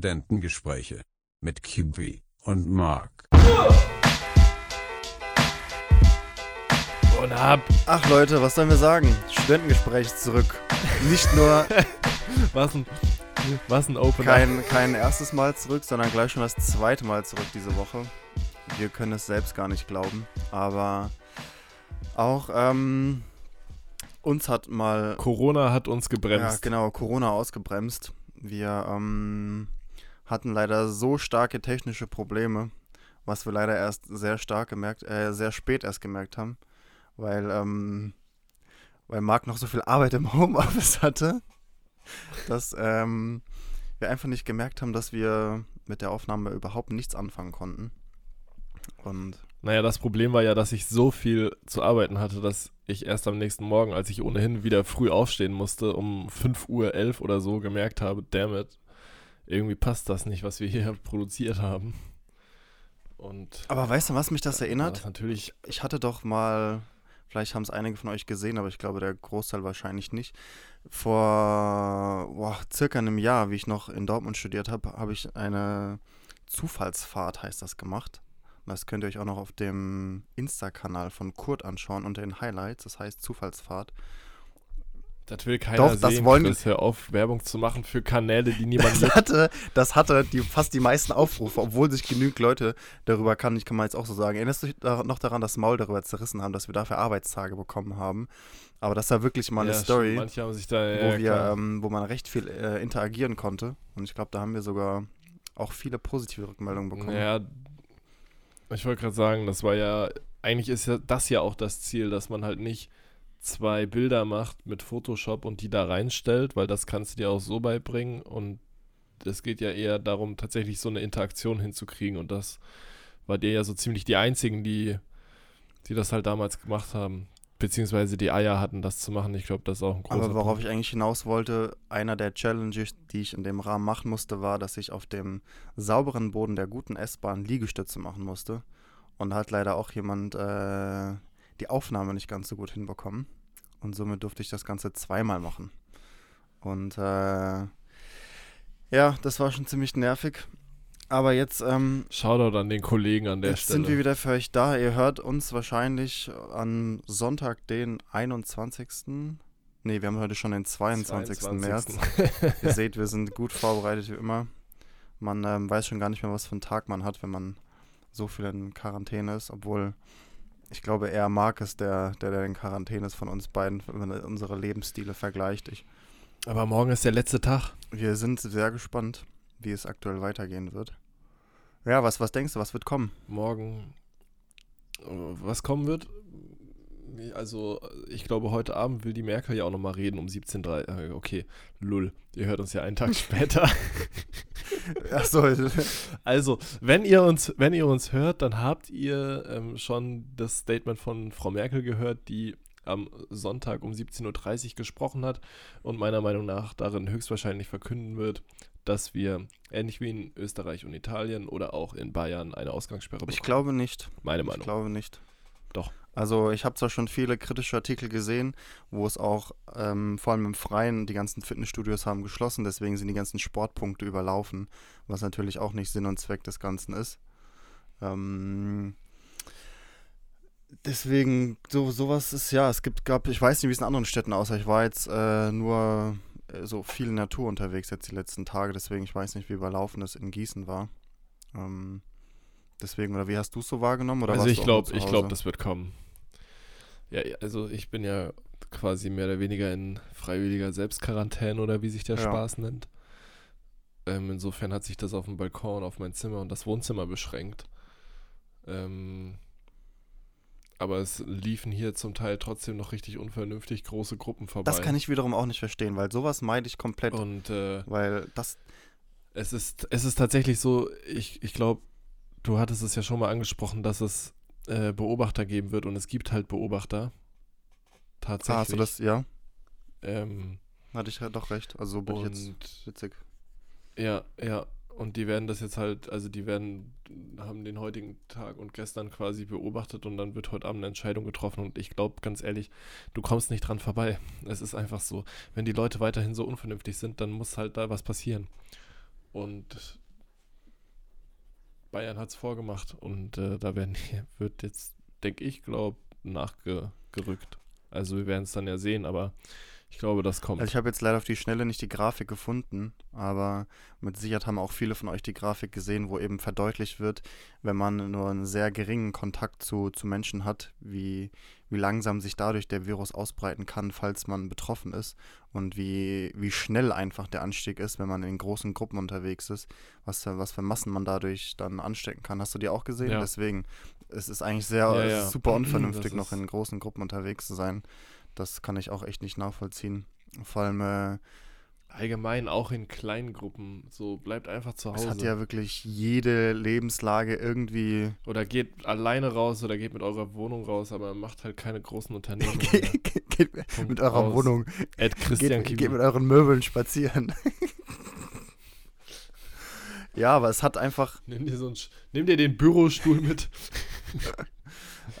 Studentengespräche mit Kiwi und Mark. Und ab. Ach Leute, was sollen wir sagen? Studentengespräch zurück. Nicht nur Was ein, was ein Opener. kein, kein erstes Mal zurück, sondern gleich schon das zweite Mal zurück diese Woche. Wir können es selbst gar nicht glauben. Aber auch ähm, uns hat mal Corona hat uns ja, gebremst. genau Corona ausgebremst. Wir ähm, hatten leider so starke technische Probleme, was wir leider erst sehr stark gemerkt, äh, sehr spät erst gemerkt haben, weil ähm, weil Marc noch so viel Arbeit im Homeoffice hatte, dass ähm, wir einfach nicht gemerkt haben, dass wir mit der Aufnahme überhaupt nichts anfangen konnten. Und Naja, das Problem war ja, dass ich so viel zu arbeiten hatte, dass ich erst am nächsten Morgen, als ich ohnehin wieder früh aufstehen musste, um 5 Uhr 11 oder so gemerkt habe, damn it, irgendwie passt das nicht, was wir hier produziert haben. Und aber weißt du, was mich das erinnert? das natürlich Ich hatte doch mal, vielleicht haben es einige von euch gesehen, aber ich glaube der Großteil wahrscheinlich nicht. Vor boah, circa einem Jahr, wie ich noch in Dortmund studiert habe, habe ich eine Zufallsfahrt, heißt das, gemacht. Und das könnt ihr euch auch noch auf dem Insta-Kanal von Kurt anschauen unter den Highlights. Das heißt Zufallsfahrt. Das will keiner Doch, das sehen, wollen- Chris, hör auf, Werbung zu machen für Kanäle, die niemand Das hatte, das hatte die, fast die meisten Aufrufe, obwohl sich genügend Leute darüber kann, ich kann mal jetzt auch so sagen. Erinnerst du dich noch daran, dass Maul darüber zerrissen haben, dass wir dafür Arbeitstage bekommen haben? Aber das war wirklich mal eine Ja, Story. haben sich da, wo ja, wir, ähm, wo man recht viel äh, interagieren konnte. Und ich glaube, da haben wir sogar auch viele positive Rückmeldungen bekommen. Ja, ich wollte gerade sagen, das war ja, eigentlich ist ja das ja auch das Ziel, dass man halt nicht zwei Bilder macht mit Photoshop und die da reinstellt, weil das kannst du dir auch so beibringen und es geht ja eher darum, tatsächlich so eine Interaktion hinzukriegen und das war dir ja so ziemlich die einzigen, die, die das halt damals gemacht haben. Beziehungsweise die Eier hatten, das zu machen. Ich glaube, das ist auch ein großer Aber worauf Punkt. ich eigentlich hinaus wollte, einer der Challenges, die ich in dem Rahmen machen musste, war, dass ich auf dem sauberen Boden der guten S-Bahn Liegestütze machen musste. Und hat leider auch jemand äh, die Aufnahme nicht ganz so gut hinbekommen. Und somit durfte ich das Ganze zweimal machen. Und äh, ja, das war schon ziemlich nervig. Aber jetzt ähm, Shoutout an den Kollegen an der Jetzt Stelle. sind wir wieder für euch da. Ihr hört uns wahrscheinlich am Sonntag, den 21. Nee, wir haben heute schon den 22. März. Ihr seht, wir sind gut vorbereitet wie immer. Man ähm, weiß schon gar nicht mehr, was für einen Tag man hat, wenn man so viel in Quarantäne ist. Obwohl, ich glaube, eher Marc ist der, der, der in Quarantäne ist von uns beiden, wenn man unsere Lebensstile vergleicht. Ich, Aber morgen ist der letzte Tag. wir sind sehr gespannt, wie es aktuell weitergehen wird. Ja, was, was denkst du, was wird kommen? morgen äh, was kommen wird. Also, ich glaube, heute Abend will die Merkel ja auch nochmal reden um 17.30 Uhr. Okay, lull. Ihr hört uns ja einen Tag später. Achso, Also, wenn ihr uns, wenn ihr uns hört, dann habt ihr ähm, schon das Statement von Frau Merkel gehört, die am Sonntag um 17.30 Uhr gesprochen hat und meiner Meinung nach darin höchstwahrscheinlich verkünden wird, dass wir ähnlich wie in Österreich und Italien oder auch in Bayern eine Ausgangssperre bekommen. Ich glaube nicht. Meine Ich Meinung. glaube nicht. Doch. Also ich habe zwar schon viele kritische Artikel gesehen, wo es auch ähm, vor allem im Freien die ganzen Fitnessstudios haben geschlossen, deswegen sind die ganzen Sportpunkte überlaufen, was natürlich auch nicht Sinn und Zweck des Ganzen ist. Ähm, deswegen, so, sowas ist ja, es gibt, gab, ich weiß nicht, wie es in anderen Städten aussah. Ich war jetzt äh, nur äh, so viel Natur unterwegs jetzt die letzten Tage, deswegen ich weiß nicht, wie überlaufen es in Gießen war. Ähm, deswegen, oder wie hast du es so wahrgenommen? Oder also ich glaube, ich glaube, das wird kommen. Ja, ja, also ich bin ja quasi mehr oder weniger in freiwilliger Selbstquarantäne oder wie sich der Ja. Spaß nennt. Ähm, insofern hat sich das auf dem Balkon, auf mein Zimmer und das Wohnzimmer beschränkt. Ähm, aber es liefen hier zum Teil trotzdem noch richtig unvernünftig große Gruppen vorbei. Das kann ich wiederum auch nicht verstehen, weil sowas meide ich komplett. Und äh, weil das, Es ist, es ist tatsächlich so, ich, ich glaube, du hattest es ja schon mal angesprochen, dass es äh, Beobachter geben wird und es gibt halt Beobachter. Tatsächlich. ah, hast du das, ja, Ähm, hatte ich ja doch recht. Also so bin ich jetzt und witzig. ja, ja, und die werden das jetzt halt, also die werden, haben den heutigen Tag und gestern quasi beobachtet und dann wird heute Abend eine Entscheidung getroffen und ich glaube, ganz ehrlich, du kommst nicht dran vorbei. Es ist einfach so, wenn die Leute weiterhin so unvernünftig sind, dann muss halt da was passieren. Und Bayern hat es vorgemacht und äh, da werden, wird jetzt, denke ich, glaube nachgerückt. Also wir werden es dann ja sehen, aber ich glaube, das kommt. Also ich habe jetzt leider auf die Schnelle nicht die Grafik gefunden, aber mit Sicherheit haben auch viele von euch die Grafik gesehen, wo eben verdeutlicht wird, wenn man nur einen sehr geringen Kontakt zu, zu Menschen hat, wie, wie langsam sich dadurch der Virus ausbreiten kann, falls man betroffen ist und wie, wie schnell einfach der Anstieg ist, wenn man in großen Gruppen unterwegs ist, was, was für Massen man dadurch dann anstecken kann. Hast du die auch gesehen? Ja. Deswegen, es ist eigentlich sehr Ja, es ja. super unvernünftig, Das noch in großen Gruppen unterwegs zu sein. Das kann ich auch echt nicht nachvollziehen. Vor allem, äh, Allgemein auch in kleinen Gruppen. So bleibt einfach zu es Hause. hat ja wirklich jede Lebenslage irgendwie. oder geht alleine raus oder geht mit eurer Wohnung raus, aber macht halt keine großen Unternehmen. geht, geht, mit eurer aus. Wohnung, Ed Christian geht, geht mit euren Möbeln spazieren. ja, aber es hat einfach. Nimm dir, so einen, nimm dir den Bürostuhl mit.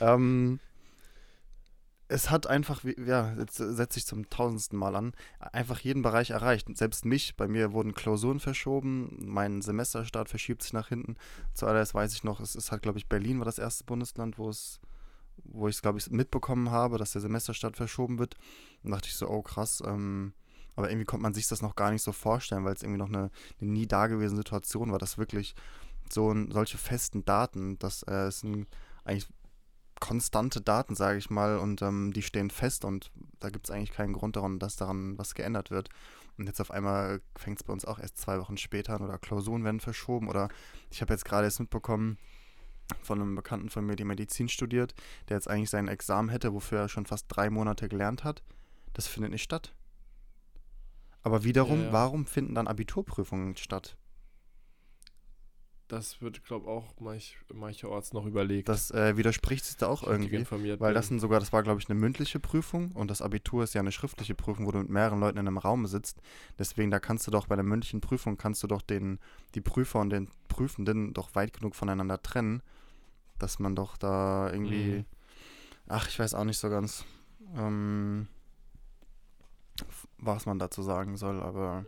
Ähm, es hat einfach, ja, jetzt setze ich zum tausendsten Mal an, einfach jeden Bereich erreicht. Selbst mich, bei mir wurden Klausuren verschoben, mein Semesterstart verschiebt sich nach hinten. Zuallererst weiß ich noch, es ist halt, glaube ich, Berlin war das erste Bundesland, wo es, wo ich es, glaube ich, mitbekommen habe, dass der Semesterstart verschoben wird. Und dachte ich so, oh krass, ähm, aber irgendwie konnte man sich das noch gar nicht so vorstellen, weil es irgendwie noch eine, eine nie dagewesene Situation war, dass wirklich so ein, solche festen Daten, dass äh, es ein, eigentlich konstante Daten, sage ich mal, und ähm, die stehen fest und da gibt es eigentlich keinen Grund daran, dass daran was geändert wird. Und jetzt auf einmal fängt es bei uns auch erst zwei Wochen später an oder Klausuren werden verschoben oder ich habe jetzt gerade erst mitbekommen von einem Bekannten von mir, der Medizin studiert, der jetzt eigentlich sein Examen hätte, wofür er schon fast drei Monate gelernt hat. Das findet nicht statt. Aber wiederum, Ja, ja. warum finden dann Abiturprüfungen statt? Das wird, glaube ich, auch manch, mancherorts noch überlegt. Das äh, widerspricht sich da auch ich irgendwie. Weil bin. das sind sogar, das war glaube ich eine mündliche Prüfung und das Abitur ist ja eine schriftliche Prüfung, wo du mit mehreren Leuten in einem Raum sitzt. Deswegen, da kannst du doch bei der mündlichen Prüfung, kannst du doch den, die Prüfer und den Prüfenden doch weit genug voneinander trennen, dass man doch da irgendwie, Mhm. ach, ich weiß auch nicht so ganz, ähm, was man dazu sagen soll, aber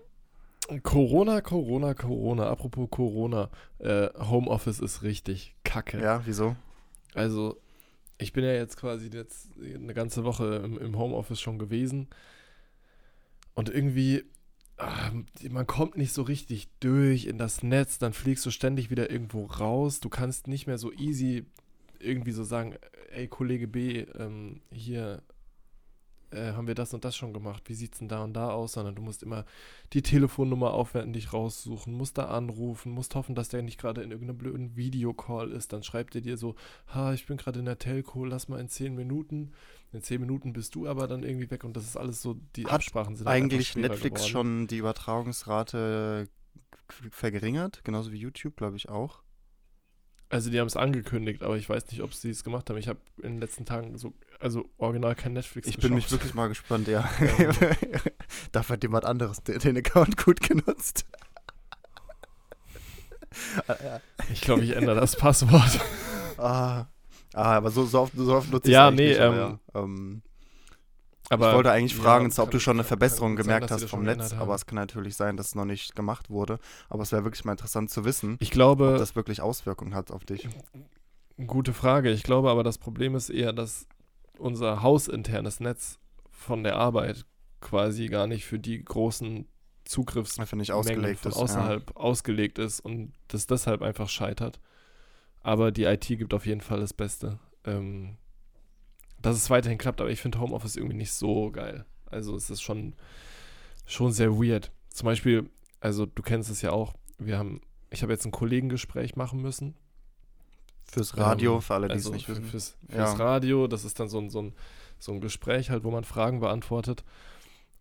Corona, Corona, Corona. Apropos Corona. Äh, Homeoffice ist richtig kacke. ja, wieso? Also, ich bin ja jetzt quasi jetzt eine ganze Woche im, im Homeoffice schon gewesen. Und irgendwie, ah, man kommt nicht so richtig durch in das Netz, dann fliegst du ständig wieder irgendwo raus. Du kannst nicht mehr so easy irgendwie so sagen, ey Kollege B, ähm, hier äh, haben wir das und das schon gemacht. Wie sieht's denn da und da aus? Sondern du musst immer die Telefonnummer aufwenden, dich raussuchen, musst da anrufen, musst hoffen, dass der nicht gerade in irgendeinem blöden Videocall ist. Dann schreibt er dir so, ha, ich bin gerade in der Telco, lass mal in 10 Minuten. In 10 Minuten bist du aber dann irgendwie weg und das ist alles so, die Hat Absprachen sind Eigentlich Netflix geworden. schon die Übertragungsrate verringert, genauso wie YouTube, glaube ich auch. Also die haben es angekündigt, aber ich weiß nicht, ob sie es gemacht haben. Ich habe in den letzten Tagen so, also original kein Netflix Ich bin mich geschaut. wirklich mal gespannt, ja. Ähm. Dafür hat jemand anderes den, Account gut genutzt. Ich glaube, ich ändere das Passwort. ah, ah, aber so, so, oft, so oft nutze ich Ja, es nee, nicht. aber ähm, ja. ähm, Aber ich wollte eigentlich ja, fragen, ob kann- du schon eine Verbesserung sein, gemerkt sie hast vom Netz, aber es kann natürlich sein, dass es noch nicht gemacht wurde. Aber es wäre wirklich mal interessant zu wissen, Ich ob glaube, das wirklich Auswirkungen hat auf dich. gute Frage. Ich glaube aber, das Problem ist eher, dass unser hausinternes Netz von der Arbeit quasi gar nicht für die großen Zugriffsmengen ausgelegt von ist. außerhalb ausgelegt ist und das deshalb einfach scheitert. Aber die IT gibt auf jeden Fall das Beste. Ähm, dass es weiterhin klappt, aber ich finde Homeoffice irgendwie nicht so geil. Also es ist schon, schon sehr weird. Zum Beispiel, also du kennst es ja auch, wir haben, ich habe jetzt ein Kollegengespräch machen müssen. Ja. Fürs Radio, Ähm, für alle, die also es nicht für, wissen. fürs, Ja. fürs Radio, das ist dann so ein, so, ein, so ein Gespräch halt, wo man Fragen beantwortet.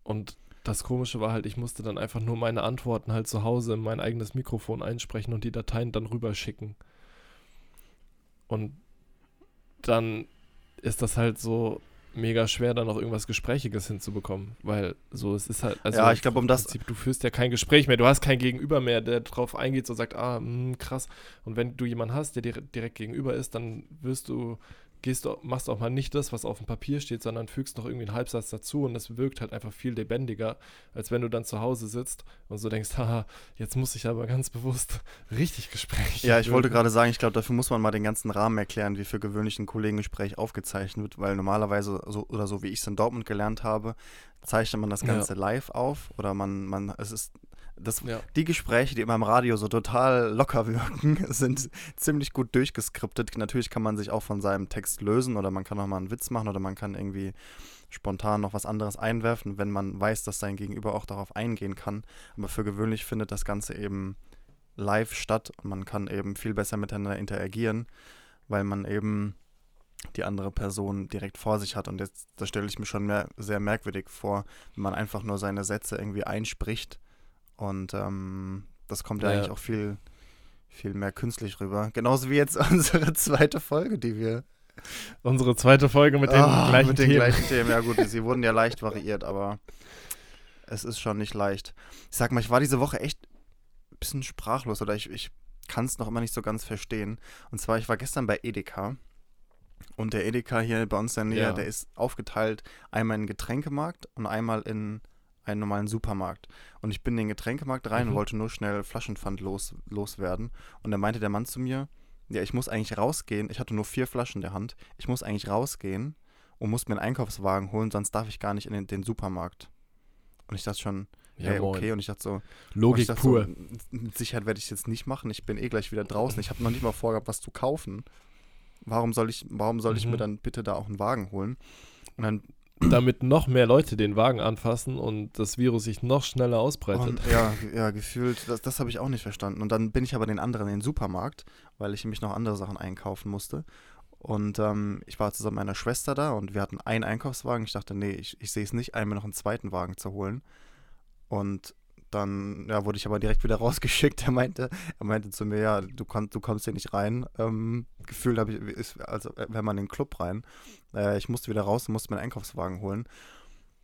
Und das Komische war halt, ich musste dann einfach nur meine Antworten halt zu Hause in mein eigenes Mikrofon einsprechen und die Dateien dann rüberschicken. Und dann ist das halt so mega schwer, dann noch irgendwas Gesprächiges hinzubekommen, weil so es ist halt, also Ja, ich glaube, um das- Prinzip, du führst ja kein Gespräch mehr, du hast kein Gegenüber mehr, der drauf eingeht und sagt, ah, mh, krass. Und wenn du jemanden hast, der dir direkt gegenüber ist, dann wirst du gehst machst auch mal nicht das, was auf dem Papier steht, sondern fügst noch irgendwie einen Halbsatz dazu und das wirkt halt einfach viel lebendiger, als wenn du dann zu Hause sitzt und so denkst, haha, jetzt muss ich aber ganz bewusst richtig Gespräch. Ja, ich wollte gerade sagen, ich glaube, dafür muss man mal den ganzen Rahmen erklären, wie für gewöhnlich ein Kollegengespräch aufgezeichnet wird, weil normalerweise, so, oder so wie ich es in Dortmund gelernt habe, zeichnet man das Ganze ja. live auf oder man, man, es ist das, ja. Die Gespräche, die immer im Radio so total locker wirken, sind ziemlich gut durchgeskriptet. Natürlich kann man sich auch von seinem Text lösen oder man kann auch mal einen Witz machen oder man kann irgendwie spontan noch was anderes einwerfen, wenn man weiß, dass sein Gegenüber auch darauf eingehen kann. Aber für gewöhnlich findet das Ganze eben live statt und man kann eben viel besser miteinander interagieren, weil man eben die andere Person direkt vor sich hat. Und jetzt, das stelle ich mir schon mehr, sehr merkwürdig vor, wenn man einfach nur seine Sätze irgendwie einspricht und ähm, das kommt ja, eigentlich auch viel, viel mehr künstlich rüber. Genauso wie jetzt unsere zweite Folge, die wir. Unsere zweite Folge mit den oh, gleichen mit Themen. den gleichen Themen, ja gut, sie wurden ja leicht variiert, aber es ist schon nicht leicht. Ich sag mal, ich war diese Woche echt ein bisschen sprachlos oder ich, ich kann es noch immer nicht so ganz verstehen. Und zwar, ich war gestern bei Edeka. Und der Edeka hier bei uns in der Nähe, ja. der ist aufgeteilt einmal in Getränkemarkt und einmal in einen normalen Supermarkt. Und ich bin in den Getränkemarkt rein mhm. und wollte nur schnell Flaschenpfand los, loswerden. Und dann meinte der Mann zu mir, ja, ich muss eigentlich rausgehen. Ich hatte nur vier Flaschen in der Hand. Ich muss eigentlich rausgehen und muss mir einen Einkaufswagen holen, sonst darf ich gar nicht in den, den Supermarkt. Und ich dachte schon, ja, hey, okay. Und ich dachte so, Logik dachte pur. So, mit Sicherheit werde ich es jetzt nicht machen. Ich bin eh gleich wieder draußen. Ich habe noch nicht mal vorgehabt, was zu kaufen. Warum soll ich, warum soll ich mir mhm. dann bitte da auch einen Wagen holen? Und dann damit noch mehr Leute den Wagen anfassen und das Virus sich noch schneller ausbreitet. Und, ja, ja, gefühlt, das, das habe ich auch nicht verstanden. Und dann bin ich aber den anderen in den Supermarkt, weil ich nämlich noch andere Sachen einkaufen musste. Und ähm, ich war zusammen mit meiner Schwester da und wir hatten einen Einkaufswagen. Ich dachte, nee, ich, ich sehe es nicht ein, mir noch einen zweiten Wagen zu holen. Und dann ja, wurde ich aber direkt wieder rausgeschickt. Er meinte, er meinte zu mir, ja, du, komm, du kommst hier nicht rein. Ähm, gefühlt habe ich, ist, also wenn man in den Club rein. Äh, ich musste wieder raus und musste meinen Einkaufswagen holen.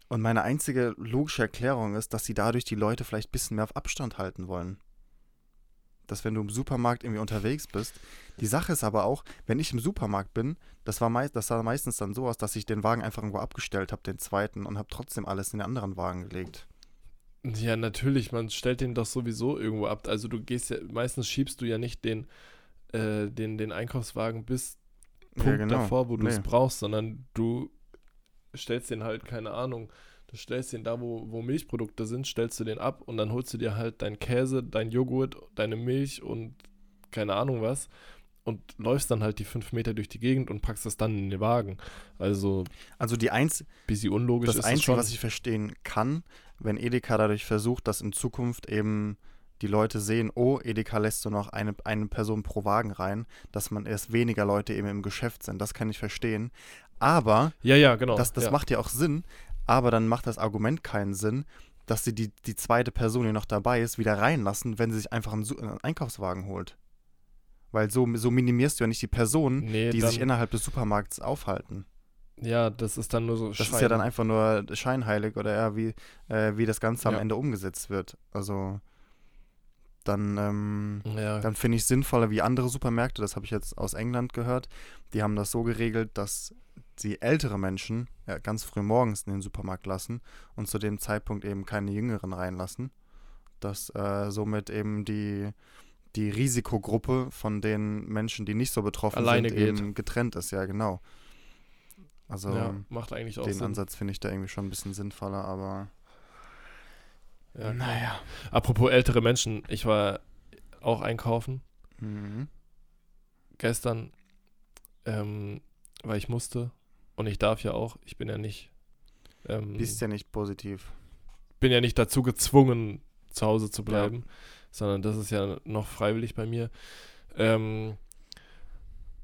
Und meine einzige logische Erklärung ist, dass sie dadurch die Leute vielleicht ein bisschen mehr auf Abstand halten wollen. Dass wenn du im Supermarkt irgendwie unterwegs bist. Die Sache ist aber auch, wenn ich im Supermarkt bin, das, war mei das sah meistens dann so aus, dass ich den Wagen einfach irgendwo abgestellt habe, den zweiten, und habe trotzdem alles in den anderen Wagen gelegt. Ja, natürlich, man stellt den doch sowieso irgendwo ab. Also du gehst ja, meistens schiebst du ja nicht den, äh, den, den Einkaufswagen bis Punkt ja, genau. davor, wo du es nee. brauchst, sondern du stellst den halt, keine Ahnung, du stellst den da, wo, wo Milchprodukte sind, stellst du den ab und dann holst du dir halt dein Käse, dein Joghurt, deine Milch und keine Ahnung was und läufst dann halt die fünf Meter durch die Gegend und packst das dann in den Wagen. Also, also die eins, bisschen unlogisch das ist Einzige, was ich verstehen kann, wenn Edeka dadurch versucht, dass in Zukunft eben die Leute sehen, oh, Edeka lässt so noch eine, eine Person pro Wagen rein, dass man erst weniger Leute eben im Geschäft sind. Das kann ich verstehen. Aber ja, ja, genau. Das, das ja. macht ja auch Sinn, aber dann macht das Argument keinen Sinn, dass sie die, die zweite Person, die noch dabei ist, wieder reinlassen, wenn sie sich einfach einen, einen Einkaufswagen holt. Weil so, so minimierst du ja nicht die Personen, nee, die sich innerhalb des Supermarkts aufhalten. Ja, das ist dann nur so Das Schein. ist ja dann einfach nur scheinheilig oder ja, wie, äh, wie das Ganze am ja. Ende umgesetzt wird. Also dann, ähm, ja. dann finde ich es sinnvoller wie andere Supermärkte, das habe ich jetzt aus England gehört, die haben das so geregelt, dass sie ältere Menschen ja, ganz früh morgens in den Supermarkt lassen und zu dem Zeitpunkt eben keine Jüngeren reinlassen. Dass äh, somit eben die die Risikogruppe von den Menschen, die nicht so betroffen Alleine sind, geht. eben getrennt ist, ja, genau. Also ja, macht eigentlich auch den Sinn. Ansatz finde ich da irgendwie schon ein bisschen sinnvoller, aber ja, naja. Apropos ältere Menschen, ich war auch einkaufen. Mhm. Gestern, ähm, weil ich musste und ich darf ja auch, ich bin ja nicht. Ähm, Bist ja nicht positiv. Bin ja nicht dazu gezwungen, zu Hause zu bleiben. Ja sondern das ist ja noch freiwillig bei mir. Ähm,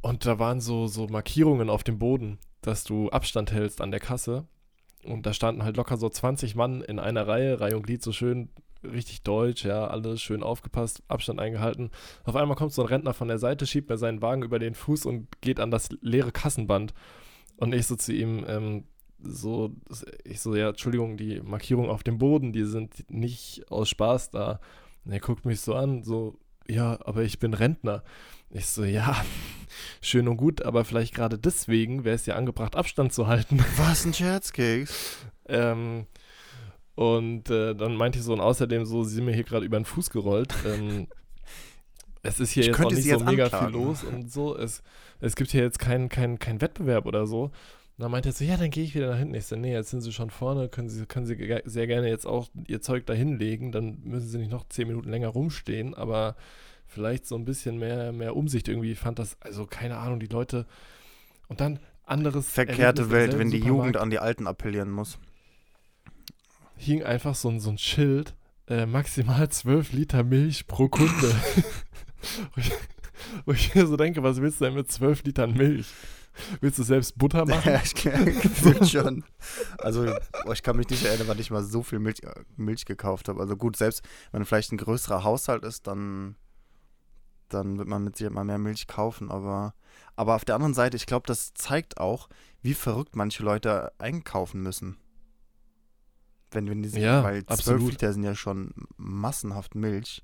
und da waren so, so Markierungen auf dem Boden, dass du Abstand hältst an der Kasse. Und da standen halt locker so 20 Mann in einer Reihe, Reihe und Glied so schön, richtig deutsch, ja, alles schön aufgepasst, Abstand eingehalten. Auf einmal kommt so ein Rentner von der Seite, schiebt mir seinen Wagen über den Fuß und geht an das leere Kassenband. Und ich so zu ihm, ähm, so, ich so, ja, Entschuldigung, die Markierungen auf dem Boden, die sind nicht aus Spaß da. Und er guckt mich so an, so, ja, aber ich bin Rentner. Ich so, ja, schön und gut, aber vielleicht gerade deswegen wäre es ja angebracht, Abstand zu halten. Was ein Scherzkeks. ähm, und äh, dann meinte ich so, und außerdem so, sie sind mir hier gerade über den Fuß gerollt. Ähm, es ist hier Ich jetzt auch nicht so mega anklagen. viel los und so. Es, es gibt hier jetzt keinen kein, kein Wettbewerb oder so. Und dann meinte er so, ja, dann gehe ich wieder nach hinten. Ich so, nee, jetzt sind sie schon vorne, können sie, können sie sehr gerne jetzt auch ihr Zeug da hinlegen, dann müssen sie nicht noch zehn Minuten länger rumstehen, aber vielleicht so ein bisschen mehr, mehr Umsicht irgendwie. Ich fand das, also keine Ahnung, die Leute und dann anderes Verkehrte Welt, wenn die Supermarkt Jugend an die Alten appellieren muss. hing einfach so ein, so ein Schild, äh, maximal 12 Liter Milch pro Kunde. wo, ich, mir so denke, was willst du denn mit 12 Litern Milch? Willst du selbst Butter machen? Ja, ich gefühlt schon. Also, ich kann mich nicht erinnern, wann ich mal so viel Milch, äh, Milch gekauft habe. Also gut, selbst wenn vielleicht ein größerer Haushalt ist, dann, dann wird man mit Sicherheit mal mehr Milch kaufen. Aber, aber auf der anderen Seite, ich glaube, das zeigt auch, wie verrückt manche Leute einkaufen müssen. Wenn, wenn die sich, Ja, weil 12 absolut. Liter sind ja schon massenhaft Milch.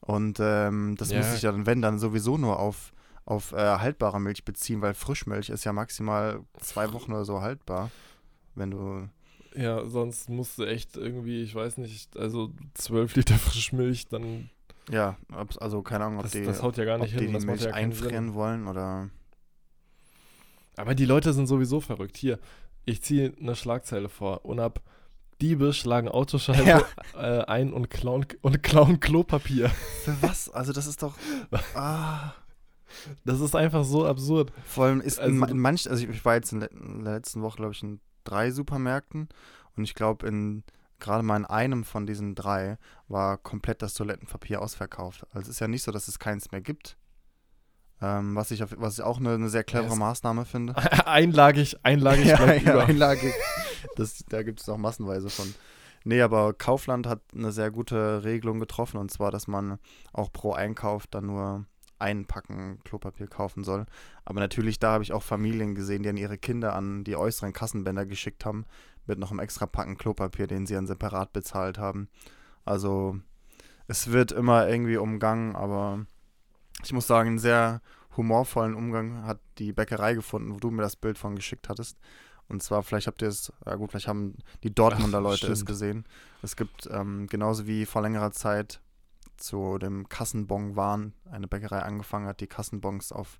Und ähm, das Ja. muss sich ja dann, wenn, dann sowieso nur auf, auf äh, haltbare Milch beziehen, weil Frischmilch ist ja maximal zwei Wochen oder so haltbar. Wenn du. Ja, sonst musst du echt irgendwie, ich weiß nicht, also 12 Liter Frischmilch, dann, Ja, ob- also keine Ahnung, ob das, die, das haut ja gar ob nicht die hin. die Das macht Milch ja einfrieren Sinn. wollen oder. Aber die Leute sind sowieso verrückt. Hier, ich ziehe eine Schlagzeile vor. Unab Diebe schlagen Autoscheibe Ja. äh, ein und klauen, und klauen Klopapier. Für was? Also, das ist doch. Ah. Das ist einfach so absurd. Vor allem ist Also in, ma- du- in manchen, also ich, war jetzt in der letzten Woche, glaube ich, in drei Supermärkten und ich glaube, in gerade mal in einem von diesen drei war komplett das Toilettenpapier ausverkauft. Also es ist ja nicht so, dass es keins mehr gibt. Ähm, was, ich auf, was ich auch eine, eine sehr clevere Ja, Maßnahme finde. Einlagig, einlagig ja, bleibt ja, über. Einlage. Das, da gibt es auch massenweise von. Nee, aber Kaufland hat eine sehr gute Regelung getroffen und zwar, dass man auch pro Einkauf dann nur ein Packen Klopapier kaufen soll. Aber natürlich, da habe ich auch Familien gesehen, die an ihre Kinder an die äußeren Kassenbänder geschickt haben, mit noch einem extra Packen Klopapier, den sie dann separat bezahlt haben. Also, es wird immer irgendwie umgangen, aber ich muss sagen, einen sehr humorvollen Umgang hat die Bäckerei gefunden, wo du mir das Bild von geschickt hattest. Und zwar, vielleicht habt ihr es, ja gut, vielleicht haben die Dortmunder Ach, Leute es stimmt. gesehen. Es gibt ähm, genauso wie vor längerer Zeit zu dem Kassenbon waren, eine Bäckerei angefangen hat, die Kassenbons auf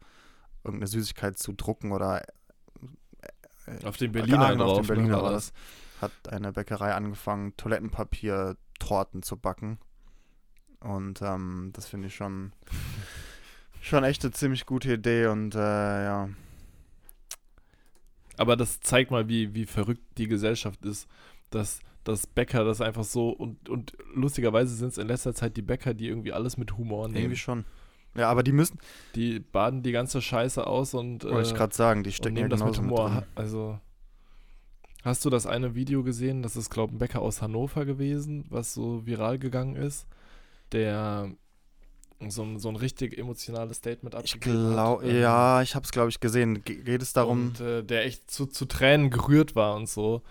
irgendeine Süßigkeit zu drucken oder äh, Auf den Berliner genau, auf drauf. den Berliner ne, war war das. Hat eine Bäckerei angefangen, Toilettenpapier-Torten zu backen. Und ähm, das finde ich schon, schon echt eine ziemlich gute Idee und äh, ja. Aber das zeigt mal, wie, wie verrückt die Gesellschaft ist, dass, dass Bäcker das einfach so und, und lustigerweise sind es in letzter Zeit die Bäcker, die irgendwie alles mit Humor nehmen. Irgendwie schon. Ja, aber die müssen, Die baden die ganze Scheiße aus und, wollte ich äh, gerade sagen, die stecken ja nehmen das mit mit Humor. Ha- Also, hast du das eine Video gesehen? Das ist, glaube ich, ein Bäcker aus Hannover gewesen, was so viral gegangen ist, der so ein, so ein richtig emotionales Statement Ich abgegeben glaube, hat. ähm, ja, ich habe es, glaube ich, gesehen. Ge geht es darum, Und äh, der echt zu, zu Tränen gerührt war und so.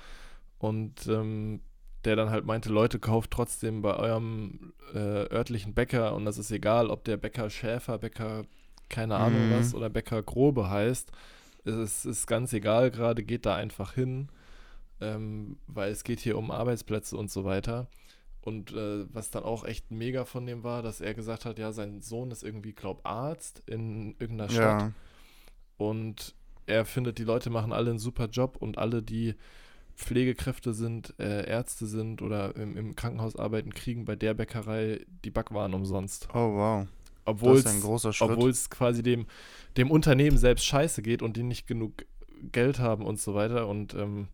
Und ähm, der dann halt meinte, Leute, kauft trotzdem bei eurem äh, örtlichen Bäcker und das ist egal, ob der Bäcker Schäfer, Bäcker keine Ahnung Mhm. was oder Bäcker Grobe heißt. Es ist, ganz egal gerade, geht da einfach hin, ähm, weil es geht hier um Arbeitsplätze und so weiter. Und äh, was dann auch echt mega von dem war, dass er gesagt hat, ja, sein Sohn ist irgendwie, glaub, Arzt in irgendeiner Stadt. ja, Und er findet, die Leute machen alle einen super Job und alle, die Pflegekräfte sind, äh, Ärzte sind oder im, im Krankenhaus arbeiten, kriegen bei der Bäckerei die Backwaren umsonst. oh wow, Obwohl das ist ein es großer Schritt. obwohl es quasi dem, dem Unternehmen selbst scheiße geht und die nicht genug Geld haben und so weiter und ähm,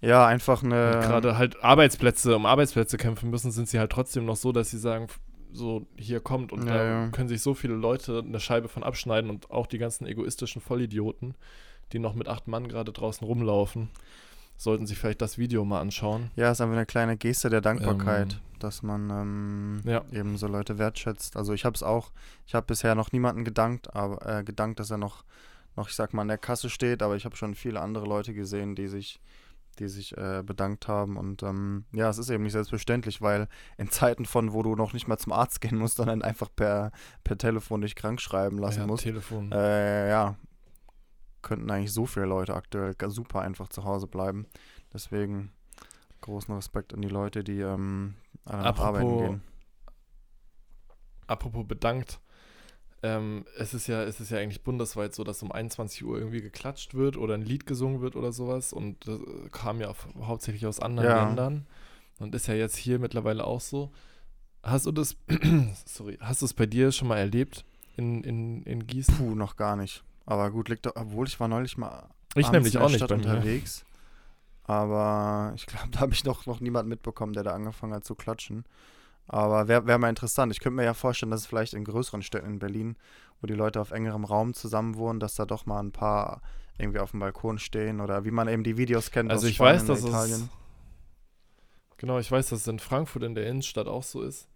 ja, einfach eine, gerade halt Arbeitsplätze, um Arbeitsplätze kämpfen müssen, sind sie halt trotzdem noch so, dass sie sagen, so hier kommt und Ja, da ja. können sich so viele Leute eine Scheibe von abschneiden und auch die ganzen egoistischen Vollidioten, die noch mit acht Mann gerade draußen rumlaufen, sollten sich vielleicht das Video mal anschauen. ja, ist einfach eine kleine Geste der Dankbarkeit, Ähm, dass man ähm, Ja. eben so Leute wertschätzt. Also ich habe es auch, ich habe bisher noch niemanden gedankt, aber äh, gedankt, dass er noch, noch, ich sag mal, an der Kasse steht, aber ich habe schon viele andere Leute gesehen, die sich die sich äh, bedankt haben. Und ähm, ja, es ist eben nicht selbstverständlich, weil in Zeiten von, wo du noch nicht mal zum Arzt gehen musst, sondern einfach per, per Telefon dich krank schreiben lassen ja, musst, Telefon. äh, ja, könnten eigentlich so viele Leute aktuell super einfach zu Hause bleiben. Deswegen großen Respekt an die Leute, die ähm, nach arbeiten Apropos- gehen. Apropos bedankt. Ähm, es ist ja, es ist ja eigentlich bundesweit so, dass um 21 Uhr irgendwie geklatscht wird oder ein Lied gesungen wird oder sowas. Und das äh, kam ja auf, hauptsächlich aus anderen Ja. Ländern. Und ist ja jetzt hier mittlerweile auch so. Hast du das, sorry, hast du es bei dir schon mal erlebt in, in, in Gießen? Puh, noch gar nicht. Aber gut, liegt doch, obwohl ich war neulich mal Ich nämlich in der auch nicht mir. unterwegs. Aber ich glaube, da habe ich noch, noch niemanden mitbekommen, der da angefangen hat zu klatschen. Aber wäre wär mal interessant. Ich könnte mir ja vorstellen, dass es vielleicht in größeren Städten in Berlin, wo die Leute auf engerem Raum zusammen wohnen, dass da doch mal ein paar irgendwie auf dem Balkon stehen oder wie man eben die Videos kennt Also aus ich Spanien weiß, dass Italien. es genau, ich weiß, dass es in Frankfurt in der Innenstadt auch so ist.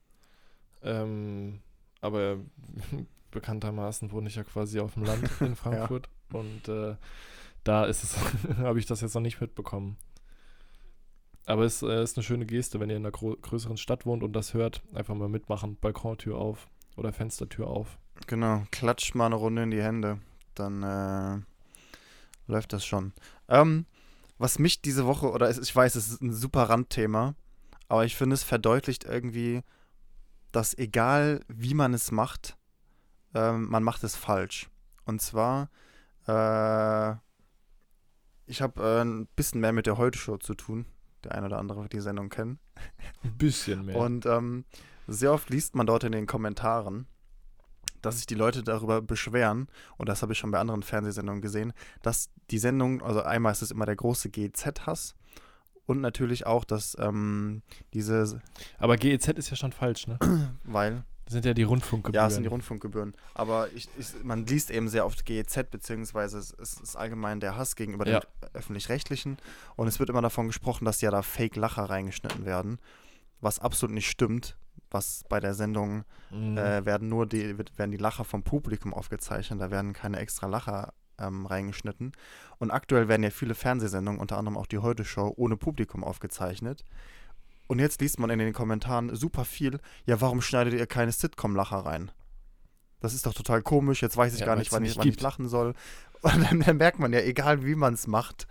Ähm, aber bekanntermaßen wohne ich ja quasi auf dem Land in Frankfurt und äh, da ist es, habe ich das jetzt noch nicht mitbekommen. Aber es äh, ist eine schöne Geste, wenn ihr in einer größeren Stadt wohnt und das hört, einfach mal mitmachen, Balkontür auf oder Fenstertür auf. Genau, klatscht mal eine Runde in die Hände. Dann äh, läuft das schon. Ähm, was mich diese Woche, oder ich weiß, es ist ein super Randthema, aber ich finde, es verdeutlicht irgendwie, dass egal wie man es macht, ähm, man macht es falsch. Und zwar, äh, ich habe äh, ein bisschen mehr mit der Heute-Show zu tun. Der eine oder andere wird die Sendung kennen. Ein bisschen mehr. Und ähm, sehr oft liest man dort in den Kommentaren, dass sich die Leute darüber beschweren, und das habe ich schon bei anderen Fernsehsendungen gesehen, dass die Sendung, also einmal ist es immer der große GZ-Hass und natürlich auch, dass ähm, diese, Aber GEZ ist ja schon falsch, ne? weil, Das sind ja die Rundfunkgebühren. ja, es sind die Rundfunkgebühren, aber ich, ich, man liest eben sehr oft GEZ, beziehungsweise es, ist allgemein der Hass gegenüber Ja. den Öffentlich-Rechtlichen und es wird immer davon gesprochen, dass ja da Fake-Lacher reingeschnitten werden, was absolut nicht stimmt, was bei der Sendung Mhm. äh, werden nur die, werden die Lacher vom Publikum aufgezeichnet, da werden keine extra Lacher ähm, reingeschnitten. Und aktuell werden ja viele Fernsehsendungen, unter anderem auch die Heute-Show, ohne Publikum aufgezeichnet. Und jetzt liest man in den Kommentaren super viel, ja, warum schneidet ihr keine Sitcom-Lacher rein? Das ist doch total komisch, jetzt weiß ich Ja, gar nicht, wann ich, wann ich lachen soll. Und dann, dann merkt man ja, egal wie man es macht,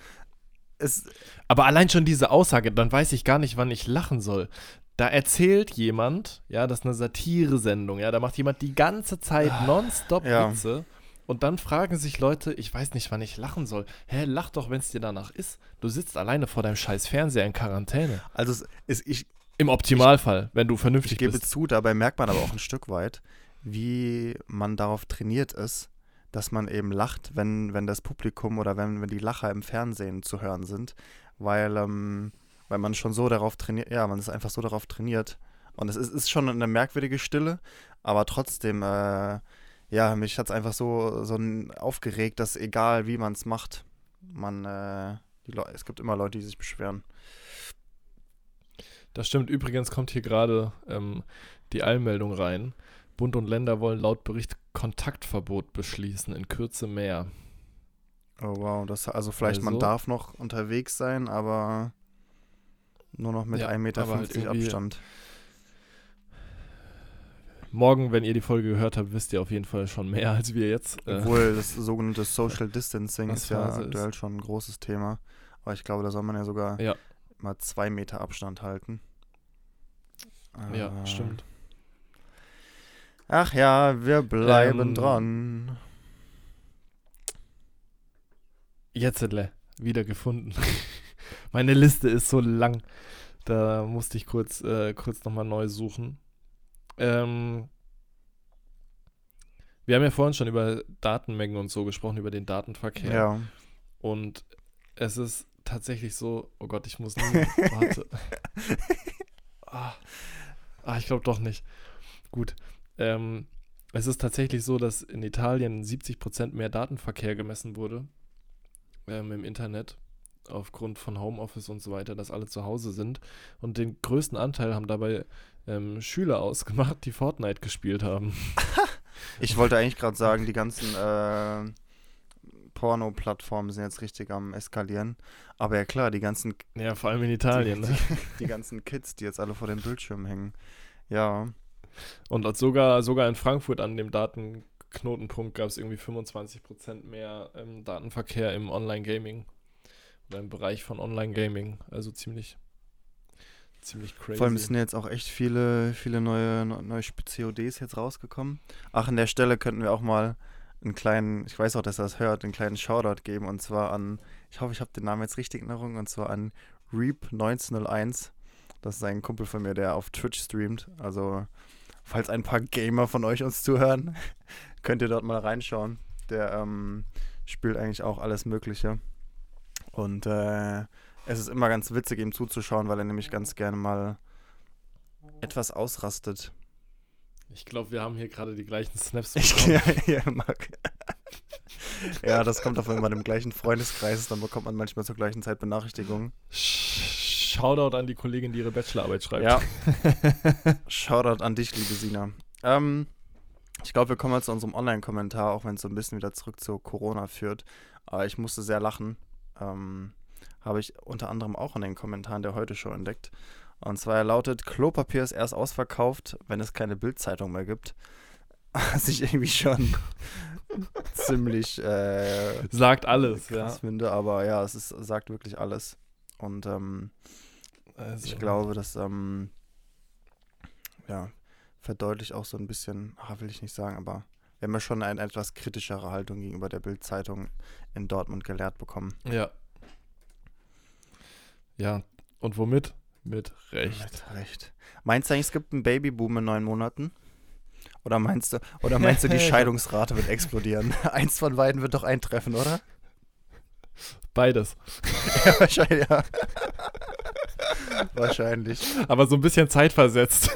es, Aber allein schon diese Aussage, dann weiß ich gar nicht, wann ich lachen soll. Da erzählt jemand, ja, das ist eine Satire-Sendung, ja, da macht jemand die ganze Zeit nonstop Ah, Ja. Und dann fragen sich Leute, ich weiß nicht, wann ich lachen soll. Hä, lach doch, wenn es dir danach ist. Du sitzt alleine vor deinem scheiß Fernseher in Quarantäne. also es ist, ich, Im Optimalfall, wenn du Ich vernünftig gebe bist. zu, dabei merkt man aber auch ein Stück weit, wie man darauf trainiert ist, dass man eben lacht, wenn, wenn das Publikum oder wenn, wenn die Lacher im Fernsehen zu hören sind, weil, ähm, weil man schon so darauf trainiert, ja, man ist einfach so darauf trainiert. Und es ist, ist schon eine merkwürdige Stille, aber trotzdem, äh, ja, mich hat es einfach so, so aufgeregt, dass egal wie man es macht, man, äh, es gibt immer Leute, die sich beschweren. Das stimmt. Übrigens kommt hier gerade ähm, die Eilmeldung rein. Bund und Länder wollen laut Bericht Kontaktverbot beschließen, in Kürze mehr. Oh wow, das also vielleicht man Also- darf noch unterwegs sein, aber nur noch mit Ja, 1,50 Meter halt Abstand. Morgen, wenn ihr die Folge gehört habt, wisst ihr auf jeden Fall schon mehr als wir jetzt. Äh, Obwohl das sogenannte Social Distancing ist ja Phase ist. aktuell schon ein großes Thema. Aber ich glaube, da soll man ja sogar Ja. mal zwei Meter Abstand halten. ja, Äh, stimmt. Ach ja, wir bleiben Ähm, dran. Jetzt le, wieder gefunden. Meine Liste ist so lang. Da musste ich kurz, äh, kurz nochmal neu suchen. Ähm, wir haben ja vorhin schon über Datenmengen und so gesprochen, über den Datenverkehr. Ja. Und es ist tatsächlich so, oh Gott, ich muss nie, warte. Ah, ah, ich glaube doch nicht. Gut. Ähm, es ist tatsächlich so, dass in Italien 70% mehr Datenverkehr gemessen wurde ähm, im Internet aufgrund von Homeoffice und so weiter, dass alle zu Hause sind. Und den größten Anteil haben dabei ähm, Schüler ausgemacht, die Fortnite gespielt haben. Ich wollte eigentlich gerade sagen, die ganzen äh, Porno-Plattformen sind jetzt richtig am eskalieren. Aber ja klar, die ganzen, Ja, vor allem in Italien. die, Ne? die, die ganzen Kids, die jetzt alle vor dem Bildschirm hängen. Ja, Und sogar, sogar in Frankfurt an dem Datenknotenpunkt gab es irgendwie 25% mehr ähm, Datenverkehr im Online-Gaming. Oder im Bereich von Online-Gaming. Also ziemlich, ziemlich crazy. vor allem sind jetzt auch echt viele, viele neue, neue CODs jetzt rausgekommen. Ach, an der Stelle könnten wir auch mal einen kleinen, ich weiß auch, dass er das hört, einen kleinen Shoutout geben. Und zwar an, ich hoffe, ich habe den Namen jetzt richtig in Erinnerung, und zwar an Reap1901. Das ist ein Kumpel von mir, der auf Twitch streamt. Also, falls ein paar Gamer von euch uns zuhören, könnt ihr dort mal reinschauen. Der ähm, spielt eigentlich auch alles Mögliche. Und äh, es ist immer ganz witzig, ihm zuzuschauen, weil er nämlich ganz gerne mal etwas ausrastet. Ich glaube, wir haben hier gerade die gleichen Snaps Ich ja, ja, mag. ja, das kommt auf wenn man im gleichen Freundeskreis dann bekommt man manchmal zur gleichen Zeit Benachrichtigungen. Sh- Shoutout an die Kollegin, die ihre Bachelorarbeit schreibt. Ja. Shoutout an dich, liebe Sina. Ähm, ich glaube, wir kommen jetzt zu unserem Online-Kommentar, auch wenn es so ein bisschen wieder zurück zu Corona führt. Aber ich musste sehr lachen. Ähm, Habe ich unter anderem auch in den Kommentaren der Heute-Show entdeckt. Und zwar er lautet: Klopapier ist erst ausverkauft, wenn es keine Bildzeitung mehr gibt. Was ich irgendwie schon ziemlich äh, Sagt alles, ja. krass finde, aber ja, es ist, sagt wirklich alles. Und ähm, Also, ich glaube, das ähm, ja, verdeutlicht auch so ein bisschen, ah, will ich nicht sagen, aber wir haben ja schon eine etwas kritischere Haltung gegenüber der Bild-Zeitung in Dortmund gelehrt bekommen. Ja. Ja, und womit? Mit Recht. Mit Recht. Meinst du eigentlich, es gibt einen Babyboom in neun Monaten? Oder meinst du, oder meinst du, die Scheidungsrate wird explodieren? Eins von beiden wird doch eintreffen, oder? Beides. Ja, wahrscheinlich, ja. wahrscheinlich. Aber so ein bisschen zeitversetzt.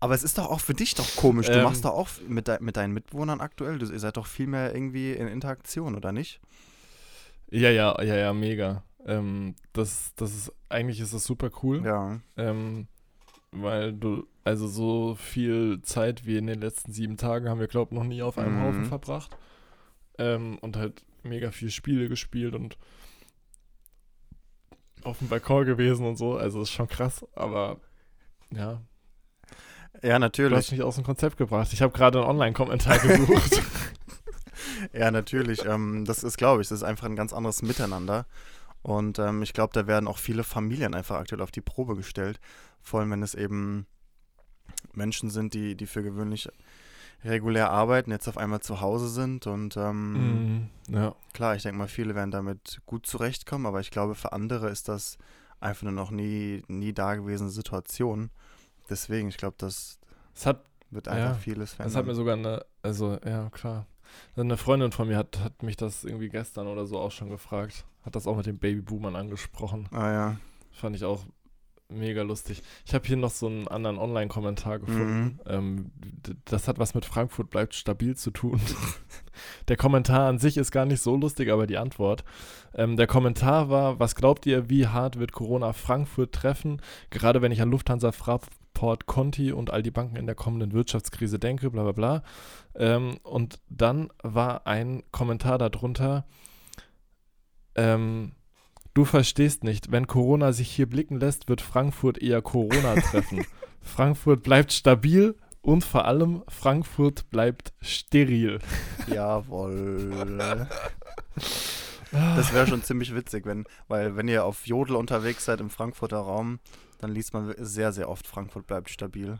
Aber es ist doch auch für dich doch komisch. Du Ähm. machst doch auch mit, dei- mit deinen Mitwohnern aktuell, du, ihr seid doch viel mehr irgendwie in Interaktion, oder nicht? ja, ja, ja, ja, mega. Ähm, das, das ist, eigentlich ist das super cool. Ja. Ähm, weil du, also so viel Zeit wie in den letzten sieben Tagen haben wir, glaube ich, noch nie auf einem Mhm. Haufen verbracht. Ähm, und halt mega viel Spiele gespielt und auf dem Balkon gewesen und so. Also ist schon krass, aber ja, Ja, du natürlich. hast mich aus dem Konzept gebracht. Ich habe gerade einen Online-Kommentar gesucht. Ja, natürlich. ähm, das ist, glaube ich, das ist einfach ein ganz anderes Miteinander. Und ähm, ich glaube, da werden auch viele Familien einfach aktuell auf die Probe gestellt. Vor allem, wenn es eben Menschen sind, die, die für gewöhnlich regulär arbeiten, jetzt auf einmal zu Hause sind. Und ähm, Mhm, ja. klar, ich denke mal, viele werden damit gut zurechtkommen, aber ich glaube, für andere ist das einfach eine noch nie, nie dagewesene Situation. Deswegen, ich glaube, das hat wird einfach Ja, vieles verändern. Das hat mir sogar eine, also ja, klar. Eine Freundin von mir hat, hat mich das irgendwie gestern oder so auch schon gefragt. Hat das auch mit den Babyboomern angesprochen. ah ja. Fand ich auch mega lustig. Ich habe hier noch so einen anderen Online-Kommentar gefunden. Mhm. Ähm, das hat was mit Frankfurt bleibt stabil zu tun. der Kommentar an sich ist gar nicht so lustig, aber die Antwort. Ähm, der Kommentar war, was glaubt ihr, wie hart wird Corona Frankfurt treffen? Gerade wenn ich an Lufthansa, Fraport, Conti und all die Banken in der kommenden Wirtschaftskrise denke, bla bla bla. Ähm, und dann war ein Kommentar darunter, ähm, du verstehst nicht, wenn Corona sich hier blicken lässt, wird Frankfurt eher Corona treffen. Frankfurt bleibt stabil und vor allem Frankfurt bleibt steril. Jawohl. Das wäre schon ziemlich witzig, wenn, weil wenn ihr auf Jodel unterwegs seid im Frankfurter Raum, dann liest man sehr, sehr oft Frankfurt bleibt stabil.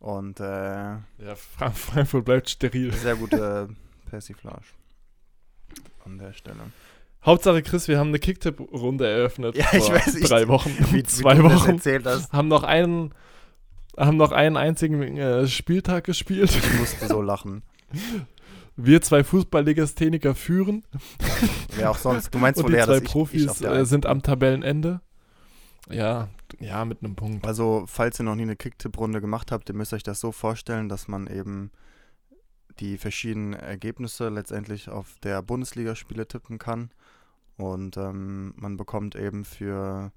Und äh, Ja, Fra Frankfurt bleibt steril. sehr gute Persiflage an der Stelle. Hauptsache, Chris, wir haben eine Kicktipp-Runde eröffnet. Ja, ich weiß, ich- Drei Wochen, Wie, zwei wie Wochen. erzählt hast, Haben noch einen, haben noch einen einzigen äh, Spieltag gespielt. ich musste so lachen. Wir zwei Fußballlegastheniker führen. Wer auch sonst. Du meinst wohl zwei dass ich, ich Profis der äh, sind am Tabellenende. Ja, ja, mit einem Punkt. Also, falls ihr noch nie eine Kicktipp-Runde gemacht habt, ihr müsst euch das so vorstellen, dass man eben die verschiedenen Ergebnisse letztendlich auf der Bundesligaspiele tippen kann. Und ähm, man bekommt eben für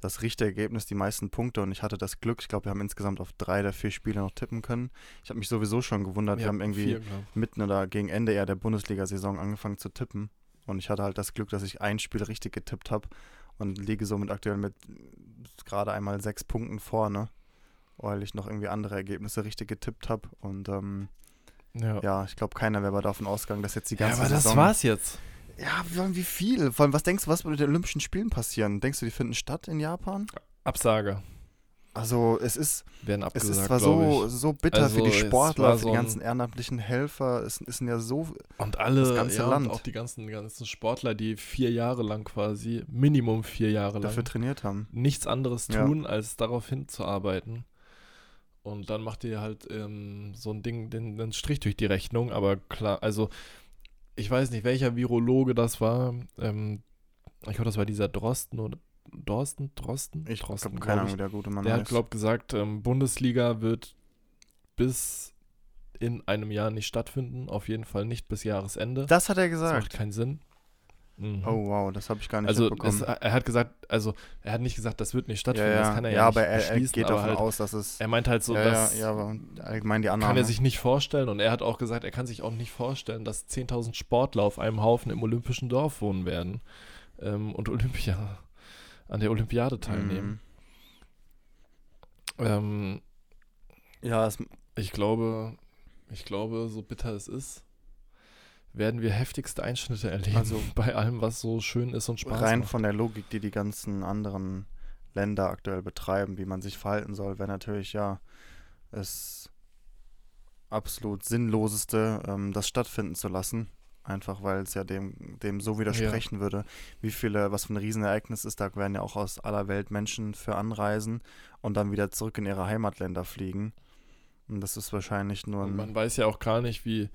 das richtige Ergebnis die meisten Punkte. Und ich hatte das Glück, ich glaube, wir haben insgesamt auf drei der vier Spiele noch tippen können. Ich habe mich sowieso schon gewundert, wir haben irgendwie vier, mitten oder gegen Ende eher der Bundesliga-Saison angefangen zu tippen. Und ich hatte halt das Glück, dass ich ein Spiel richtig getippt habe und liege somit aktuell mit gerade einmal sechs Punkten vorne, weil ich noch irgendwie andere Ergebnisse richtig getippt habe. Und ähm, Ja, ja, ich glaube, keiner wäre davon ausgegangen, dass jetzt die Ja, ganze aber das Saison war's jetzt. Ja, wie viel? Vor allem, was denkst du, was mit den Olympischen Spielen passieren? Denkst du, die finden statt in Japan? Absage. Also, es ist, Werden es abgesagt, ist zwar so, ich. so bitter für Also, die es Sportler, für die ganzen ehrenamtlichen Helfer. Es, es sind ja so. Und alle, das ganze ja, Land. Und auch die ganzen, ganzen Sportler, die vier Jahre lang quasi, Minimum vier Jahre lang, dafür trainiert haben. nichts anderes Ja. tun, als darauf hinzuarbeiten. Und dann macht ihr halt ähm, so ein Ding, den, den Strich durch die Rechnung. Aber klar, also ich weiß nicht, welcher Virologe das war. Ähm, ich glaube, das war dieser Drosten oder Dorsten, Drosten? Ich Drosten, habe glaub keine ich. Ahnung, wie der gute Mann Der hat, heißt. glaub gesagt, ähm, Bundesliga wird bis in einem Jahr nicht stattfinden. Auf jeden Fall nicht bis Jahresende. das hat er Das macht gesagt. keinen Sinn. Mhm. Oh, wow, das habe ich gar nicht also es, er hat gesagt, also er hat nicht gesagt, das wird nicht ja, stattfinden. ja, Das kann er ja, ja, nicht aber er, er geht davon halt, aus, dass es. Er meint halt so, ja, dass ja, ja, aber allgemein die Annahme. kann er sich nicht vorstellen und er hat auch gesagt, er kann sich auch nicht vorstellen, dass 10.000 Sportler auf einem Haufen im olympischen Dorf wohnen werden ähm, und Olympia an der Olympiade teilnehmen. Mhm. Ähm, Ja, ich glaube, ich glaube, so bitter es ist, werden wir heftigste Einschnitte erleben Also- bei allem, was so schön ist und Spaß rein macht. von der Logik, die die ganzen anderen Länder aktuell betreiben, wie man sich verhalten soll, wäre natürlich ja es absolut sinnloseste, ähm, das stattfinden zu lassen. Einfach weil es ja dem, dem so widersprechen würde. Wie viele, was für ein Riesenereignis ist, da werden ja auch aus aller Welt Menschen für anreisen und dann wieder zurück in ihre Heimatländer fliegen. Und das ist wahrscheinlich nur Und ein. man weiß ja auch gar nicht, wie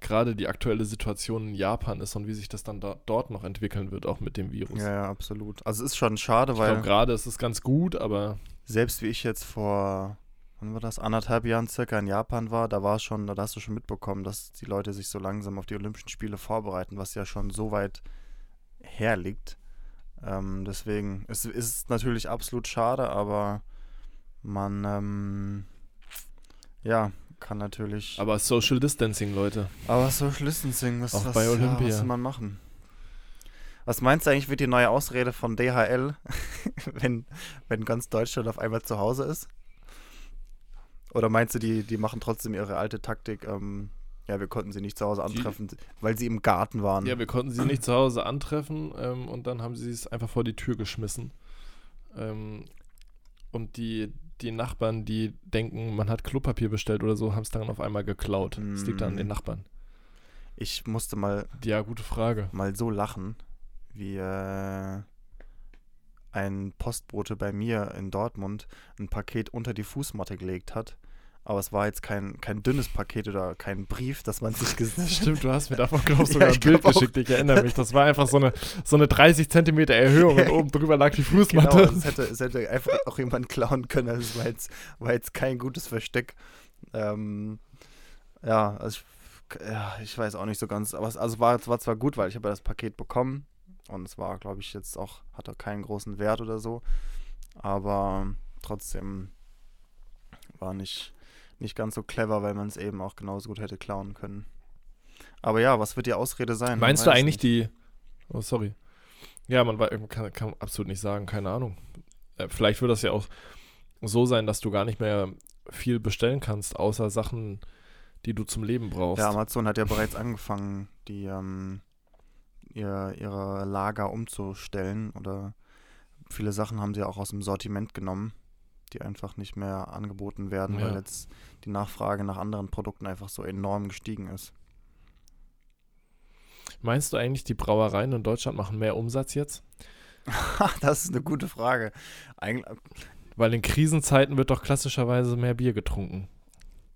gerade die aktuelle Situation in Japan ist und wie sich das dann da, dort noch entwickeln wird, auch mit dem Virus. Ja, ja, absolut. Also es ist schon schade, ich weil. glaube, gerade ist es ganz gut, aber selbst wie ich jetzt vor, wann war das, anderthalb Jahren circa in Japan war, da war es schon, da hast du schon mitbekommen, dass die Leute sich so langsam auf die Olympischen Spiele vorbereiten, was ja schon so weit herliegt. Ähm, deswegen, es ist natürlich absolut schade, aber man, ähm, ja, kann natürlich. aber Social Distancing, Leute. Aber Social Distancing, was, Auch was, bei Ja, Olympia. was soll man machen? Was meinst du eigentlich, wird die neue Ausrede von DHL, wenn, wenn ganz Deutschland auf einmal zu Hause ist? Oder meinst du, die, die machen trotzdem ihre alte Taktik, ähm, ja, wir konnten sie nicht zu Hause Die- antreffen, weil sie im Garten waren. Ja, wir konnten sie nicht zu Hause antreffen ähm, und dann haben sie es einfach vor die Tür geschmissen. Ähm, und die, die Nachbarn, die denken, man hat Klopapier bestellt oder so, haben es dann auf einmal geklaut. Das liegt dann an den Mm. Nachbarn. Ich musste mal, Ja, gute Frage. mal so lachen, wie äh, ein Postbote bei mir in Dortmund ein Paket unter die Fußmatte gelegt hat. Aber es war jetzt kein, kein dünnes Paket oder kein Brief, dass man sich gesehen Stimmt, du hast mir davon, glaube ich, Ja, sogar ich ein Bild geschickt. Ich erinnere mich. Das war einfach so eine, so eine 30 Zentimeter Erhöhung und oben drüber lag die Fußmatte. Genau, es hätte, es hätte einfach auch jemand klauen können. Also es war jetzt, war jetzt kein gutes Versteck. Ähm, ja, also ich, ja, ich weiß auch nicht so ganz. Aber es also war, es war zwar gut, weil ich habe ja das Paket bekommen und es war, glaube ich, jetzt auch, hatte keinen großen Wert oder so. Aber trotzdem war nicht, nicht ganz so clever, weil man es eben auch genauso gut hätte klauen können. Aber ja, was wird die Ausrede sein? Meinst du eigentlich nicht. die. Oh, sorry. Ja, man wei- kann, kann absolut nicht sagen, keine Ahnung. Äh, vielleicht wird das ja auch so sein, dass du gar nicht mehr viel bestellen kannst, außer Sachen, die du zum Leben brauchst. Ja, Amazon hat ja bereits angefangen, die ähm, ihr, ihre Lager umzustellen oder viele Sachen haben sie auch aus dem Sortiment genommen, die einfach nicht mehr angeboten werden, weil Ja. jetzt die Nachfrage nach anderen Produkten einfach so enorm gestiegen ist. Meinst du eigentlich, die Brauereien in Deutschland machen mehr Umsatz jetzt? das ist eine gute Frage. Eigentlich, Weil in Krisenzeiten wird doch klassischerweise mehr Bier getrunken.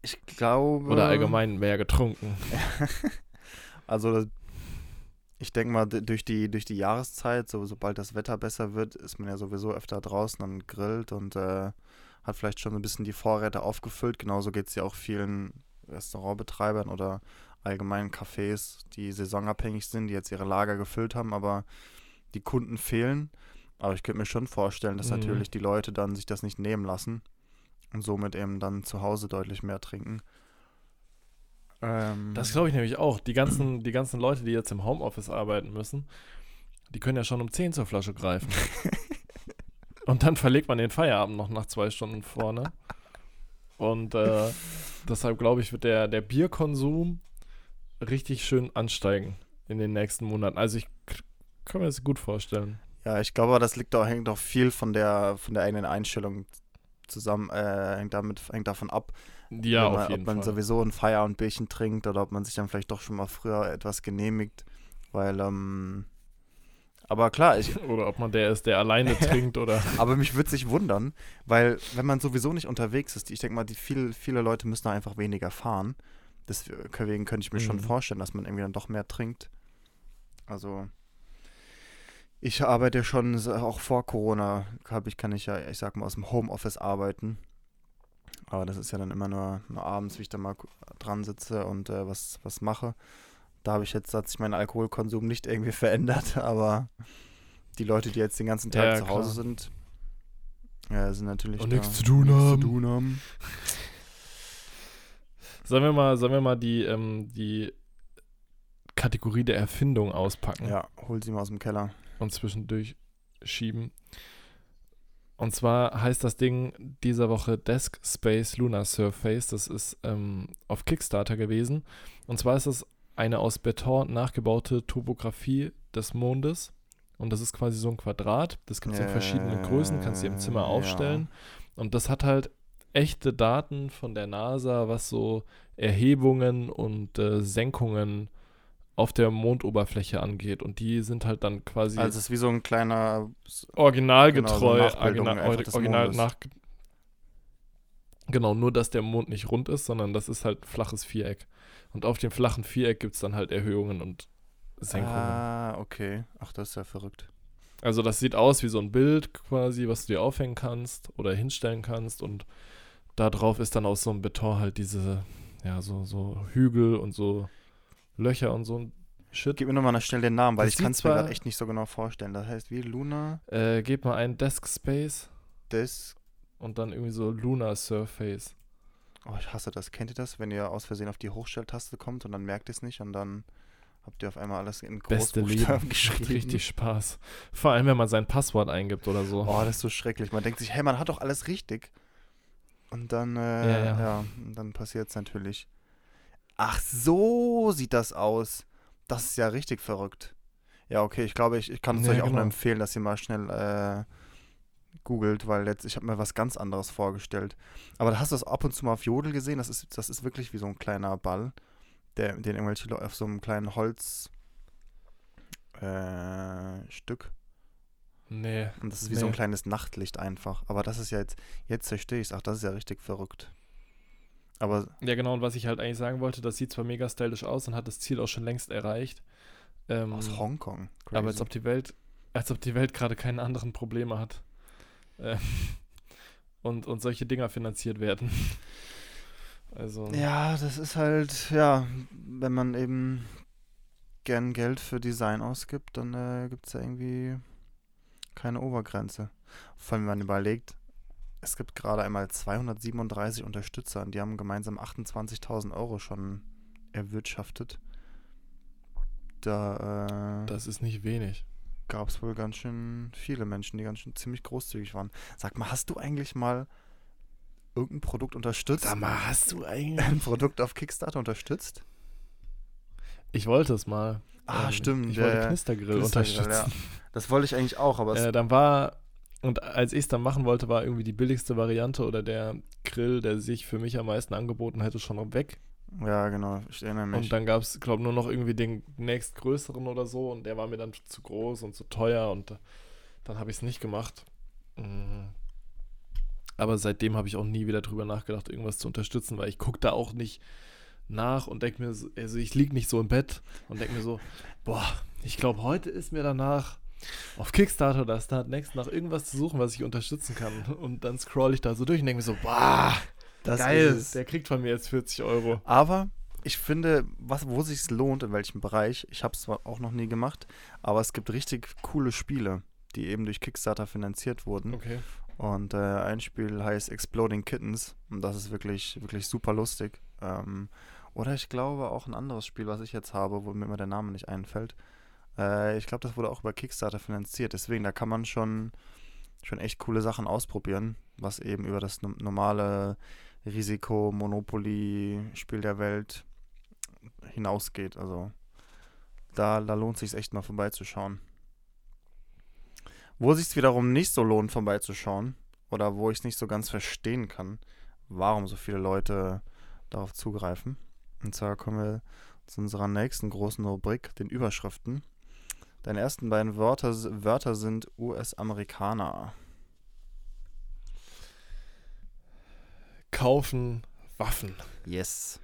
ich glaube. Oder allgemein mehr getrunken. Also das, ich denke mal, durch die, durch die Jahreszeit, so, sobald das Wetter besser wird, ist man ja sowieso öfter draußen und grillt und äh, hat vielleicht schon so ein bisschen die Vorräte aufgefüllt. Genauso geht es ja auch vielen Restaurantbetreibern oder allgemeinen Cafés, die saisonabhängig sind, die jetzt ihre Lager gefüllt haben, aber die Kunden fehlen. Aber ich könnte mir schon vorstellen, dass Mhm. natürlich die Leute dann sich das nicht nehmen lassen und somit eben dann zu Hause deutlich mehr trinken. Ähm, Das glaube ich nämlich auch. Die ganzen, die ganzen Leute, die jetzt im Homeoffice arbeiten müssen, die können ja schon um 10 zur Flasche greifen. Und dann verlegt man den Feierabend noch nach zwei Stunden vorne. Und äh, deshalb glaube ich, wird der, der Bierkonsum richtig schön ansteigen in den nächsten Monaten. Also ich kann mir das gut vorstellen. Ja, ich glaube, das liegt auch, hängt auch viel von der, von der eigenen Einstellung zusammen, äh, hängt, damit, hängt davon ab, Ja, man, auf jeden ob man Fall. sowieso ein Feierabendbierchen trinkt oder ob man sich dann vielleicht doch schon mal früher etwas genehmigt. Weil, ähm, aber klar, ich, Oder ob man der ist, der alleine trinkt oder. aber mich würde sich wundern, weil wenn man sowieso nicht unterwegs ist, ich denke mal, die viel, viele Leute müssen da einfach weniger fahren. Deswegen könnte ich mir schon Mhm. vorstellen, dass man irgendwie dann doch mehr trinkt. Also ich arbeite schon auch vor Corona, hab ich, kann ich ja, ich sag mal, aus dem Homeoffice arbeiten. Aber das ist ja dann immer nur, nur abends, wie ich da mal dran sitze und äh, was, was mache. Da habe ich jetzt, hat sich mein Alkoholkonsum nicht irgendwie verändert, aber die Leute, die jetzt den ganzen Tag Ja, zu Hause klar. sind, ja, sind natürlich Und nichts zu tun haben. Zu tun haben. Sollen wir mal, sollen wir mal die, ähm, die Kategorie der Erfindung auspacken Ja, hol sie mal aus dem Keller. und zwischendurch schieben? Und zwar heißt das Ding dieser Woche Desk Space Lunar Surface. Das ist ähm, auf Kickstarter gewesen. Und zwar ist es eine aus Beton nachgebaute Topografie des Mondes. Und das ist quasi so ein Quadrat. Das gibt es in verschiedenen Größen, kannst du dir im Zimmer Äh, aufstellen. Und das hat halt echte Daten von der NASA, was so Erhebungen und äh, Senkungen auf der Mondoberfläche angeht. Und die sind halt dann quasi Also es ist wie so ein kleiner originalgetreu, genau, so original, nach. Genau, nur dass der Mond nicht rund ist, sondern das ist halt flaches Viereck. Und auf dem flachen Viereck gibt es dann halt Erhöhungen und Senkungen. Ah, okay. Ach, das ist ja verrückt. Also das sieht aus wie so ein Bild quasi, was du dir aufhängen kannst oder hinstellen kannst und da drauf ist dann aus so einem Beton halt diese, ja, so, so Hügel und so Löcher und so ein Shit. Gib mir nochmal schnell den Namen, weil Das ich kann es mir gerade echt nicht so genau vorstellen. Das heißt wie Luna Äh, gebt mal ein Desk Space Des. und dann irgendwie so Lunar Surface. Oh, ich hasse das. Kennt ihr das, wenn ihr aus Versehen auf die Hochstelltaste kommt und dann merkt ihr es nicht und dann habt ihr auf einmal alles in. Großbuchstaben Macht geschrieben? richtig Spaß. Vor allem, wenn man sein Passwort eingibt oder so. Oh, das ist so schrecklich. Man denkt sich, hey, man hat doch alles richtig. Und dann, äh, Ja, ja, ja. und dann passiert es natürlich. Ach, so sieht das aus. Das ist ja richtig verrückt. Ja, okay, ich glaube, ich, ich kann es Ja, euch auch nur genau. empfehlen, dass ihr mal schnell äh, googelt, weil jetzt, ich habe mir was ganz anderes vorgestellt. Aber da hast du das ab und zu mal auf Jodel gesehen. Das ist, das ist wirklich wie so ein kleiner Ball, der, den irgendwelche Leute auf so einem kleinen Holz äh, Stück Nee. und das ist wie so ein Nee. kleines Nachtlicht einfach. Aber das ist ja jetzt, jetzt verstehe ich es. Ach, das ist ja richtig verrückt. Aber Ja, genau, und was ich halt eigentlich sagen wollte, das sieht zwar mega stylisch aus und hat das Ziel auch schon längst erreicht. Ähm, aus Hongkong. aber als Crazy. ob die Welt, als ob die Welt gerade keine anderen Probleme hat. Ähm, und, und solche Dinger finanziert werden. Also. Ja, das ist halt, ja, wenn man eben gern Geld für Design ausgibt, dann äh, gibt es ja irgendwie keine Obergrenze. Vor allem, wenn man überlegt, es gibt gerade einmal 237 Unterstützer und die haben gemeinsam 28.000 Euro schon erwirtschaftet. Da äh, Das ist nicht wenig. gab es wohl ganz schön viele Menschen, die ganz schön ziemlich großzügig waren. Sag mal, hast du eigentlich mal irgendein Produkt unterstützt? mal, hast du eigentlich. ein Produkt auf Kickstarter unterstützt? Ich wollte es mal. Ah, Ähm, stimmt. Ich ja, wollte ja. Knistergrill Knistergrill, unterstützen. Das wollte ich eigentlich auch, aber es, Äh, dann war, und als ich es dann machen wollte, war irgendwie die billigste Variante oder der Grill, der sich für mich am meisten angeboten hätte, schon weg. ja, genau, ich erinnere mich. Und dann gab es, glaube ich, nur noch irgendwie den nächstgrößeren oder so und der war mir dann zu groß und zu teuer und äh, dann habe ich es nicht gemacht. Mhm. Aber seitdem habe ich auch nie wieder drüber nachgedacht, irgendwas zu unterstützen, weil ich gucke da auch nicht nach und denke mir, so, also ich liege nicht so im Bett und denke mir so, boah, ich glaube, heute ist mir danach auf Kickstarter oder Start Next nach irgendwas zu suchen, was ich unterstützen kann. Und dann scroll ich da so durch und denke mir so, boah, das geil, ist der kriegt von mir jetzt 40 Euro. Aber ich finde, was, wo sich lohnt, in welchem Bereich, ich habe es zwar auch noch nie gemacht, aber es gibt richtig coole Spiele, die eben durch Kickstarter finanziert wurden. Okay. Und äh, ein Spiel heißt Exploding Kittens und das ist wirklich, wirklich super lustig. Ähm, Oder ich glaube auch ein anderes Spiel, was ich jetzt habe, wo mir immer der Name nicht einfällt. Äh, ich glaube, das wurde auch über Kickstarter finanziert. Deswegen, da kann man schon, schon echt coole Sachen ausprobieren, was eben über das no- normale Risiko, Monopoly, Spiel der Welt hinausgeht. Also da, da lohnt sich echt mal vorbeizuschauen. Wo sich wiederum nicht so lohnt, vorbeizuschauen, oder wo ich es nicht so ganz verstehen kann, warum so viele Leute darauf zugreifen. Und zwar kommen wir zu unserer nächsten großen Rubrik, den Überschriften. Deine ersten beiden Wörter, Wörter sind US-Amerikaner. Kaufen Waffen. Yes.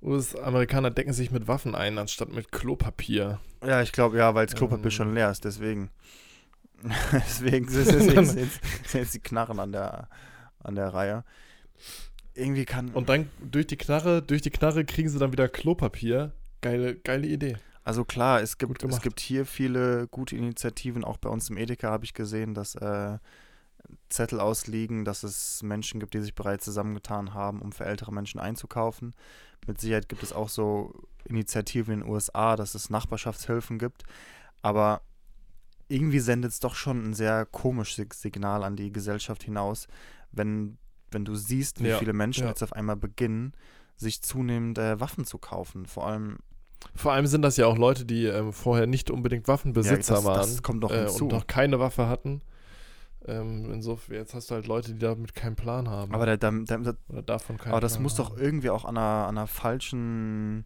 US-Amerikaner decken sich mit Waffen ein, anstatt mit Klopapier. Ja, ich glaube, ja, weil das Klopapier Ähm. schon leer ist, deswegen. deswegen sind jetzt, sind jetzt die Knarren an der, an der Reihe. Irgendwie kann. Und dann durch die Knarre, durch die Knarre kriegen sie dann wieder Klopapier. Geile, geile Idee. Also klar, es gibt, es gibt hier viele gute Initiativen. Auch bei uns im Edeka habe ich gesehen, dass äh, Zettel ausliegen, dass es Menschen gibt, die sich bereits zusammengetan haben, um für ältere Menschen einzukaufen. Mit Sicherheit gibt es auch so Initiativen in den USA, dass es Nachbarschaftshilfen gibt. Aber irgendwie sendet es doch schon ein sehr komisches Signal an die Gesellschaft hinaus, wenn, wenn du siehst, wie Ja, viele Menschen ja. jetzt auf einmal beginnen, sich zunehmend äh, Waffen zu kaufen. Vor allem Vor allem sind das ja auch Leute, die ähm, vorher nicht unbedingt Waffenbesitzer das- waren. das kommt noch äh, hinzu. Und noch keine Waffe hatten. Ähm, insofern, jetzt hast du halt Leute, die damit keinen Plan haben. Aber, der, der, oder davon keinen aber das Plan muss doch haben. irgendwie auch an einer, an einer falschen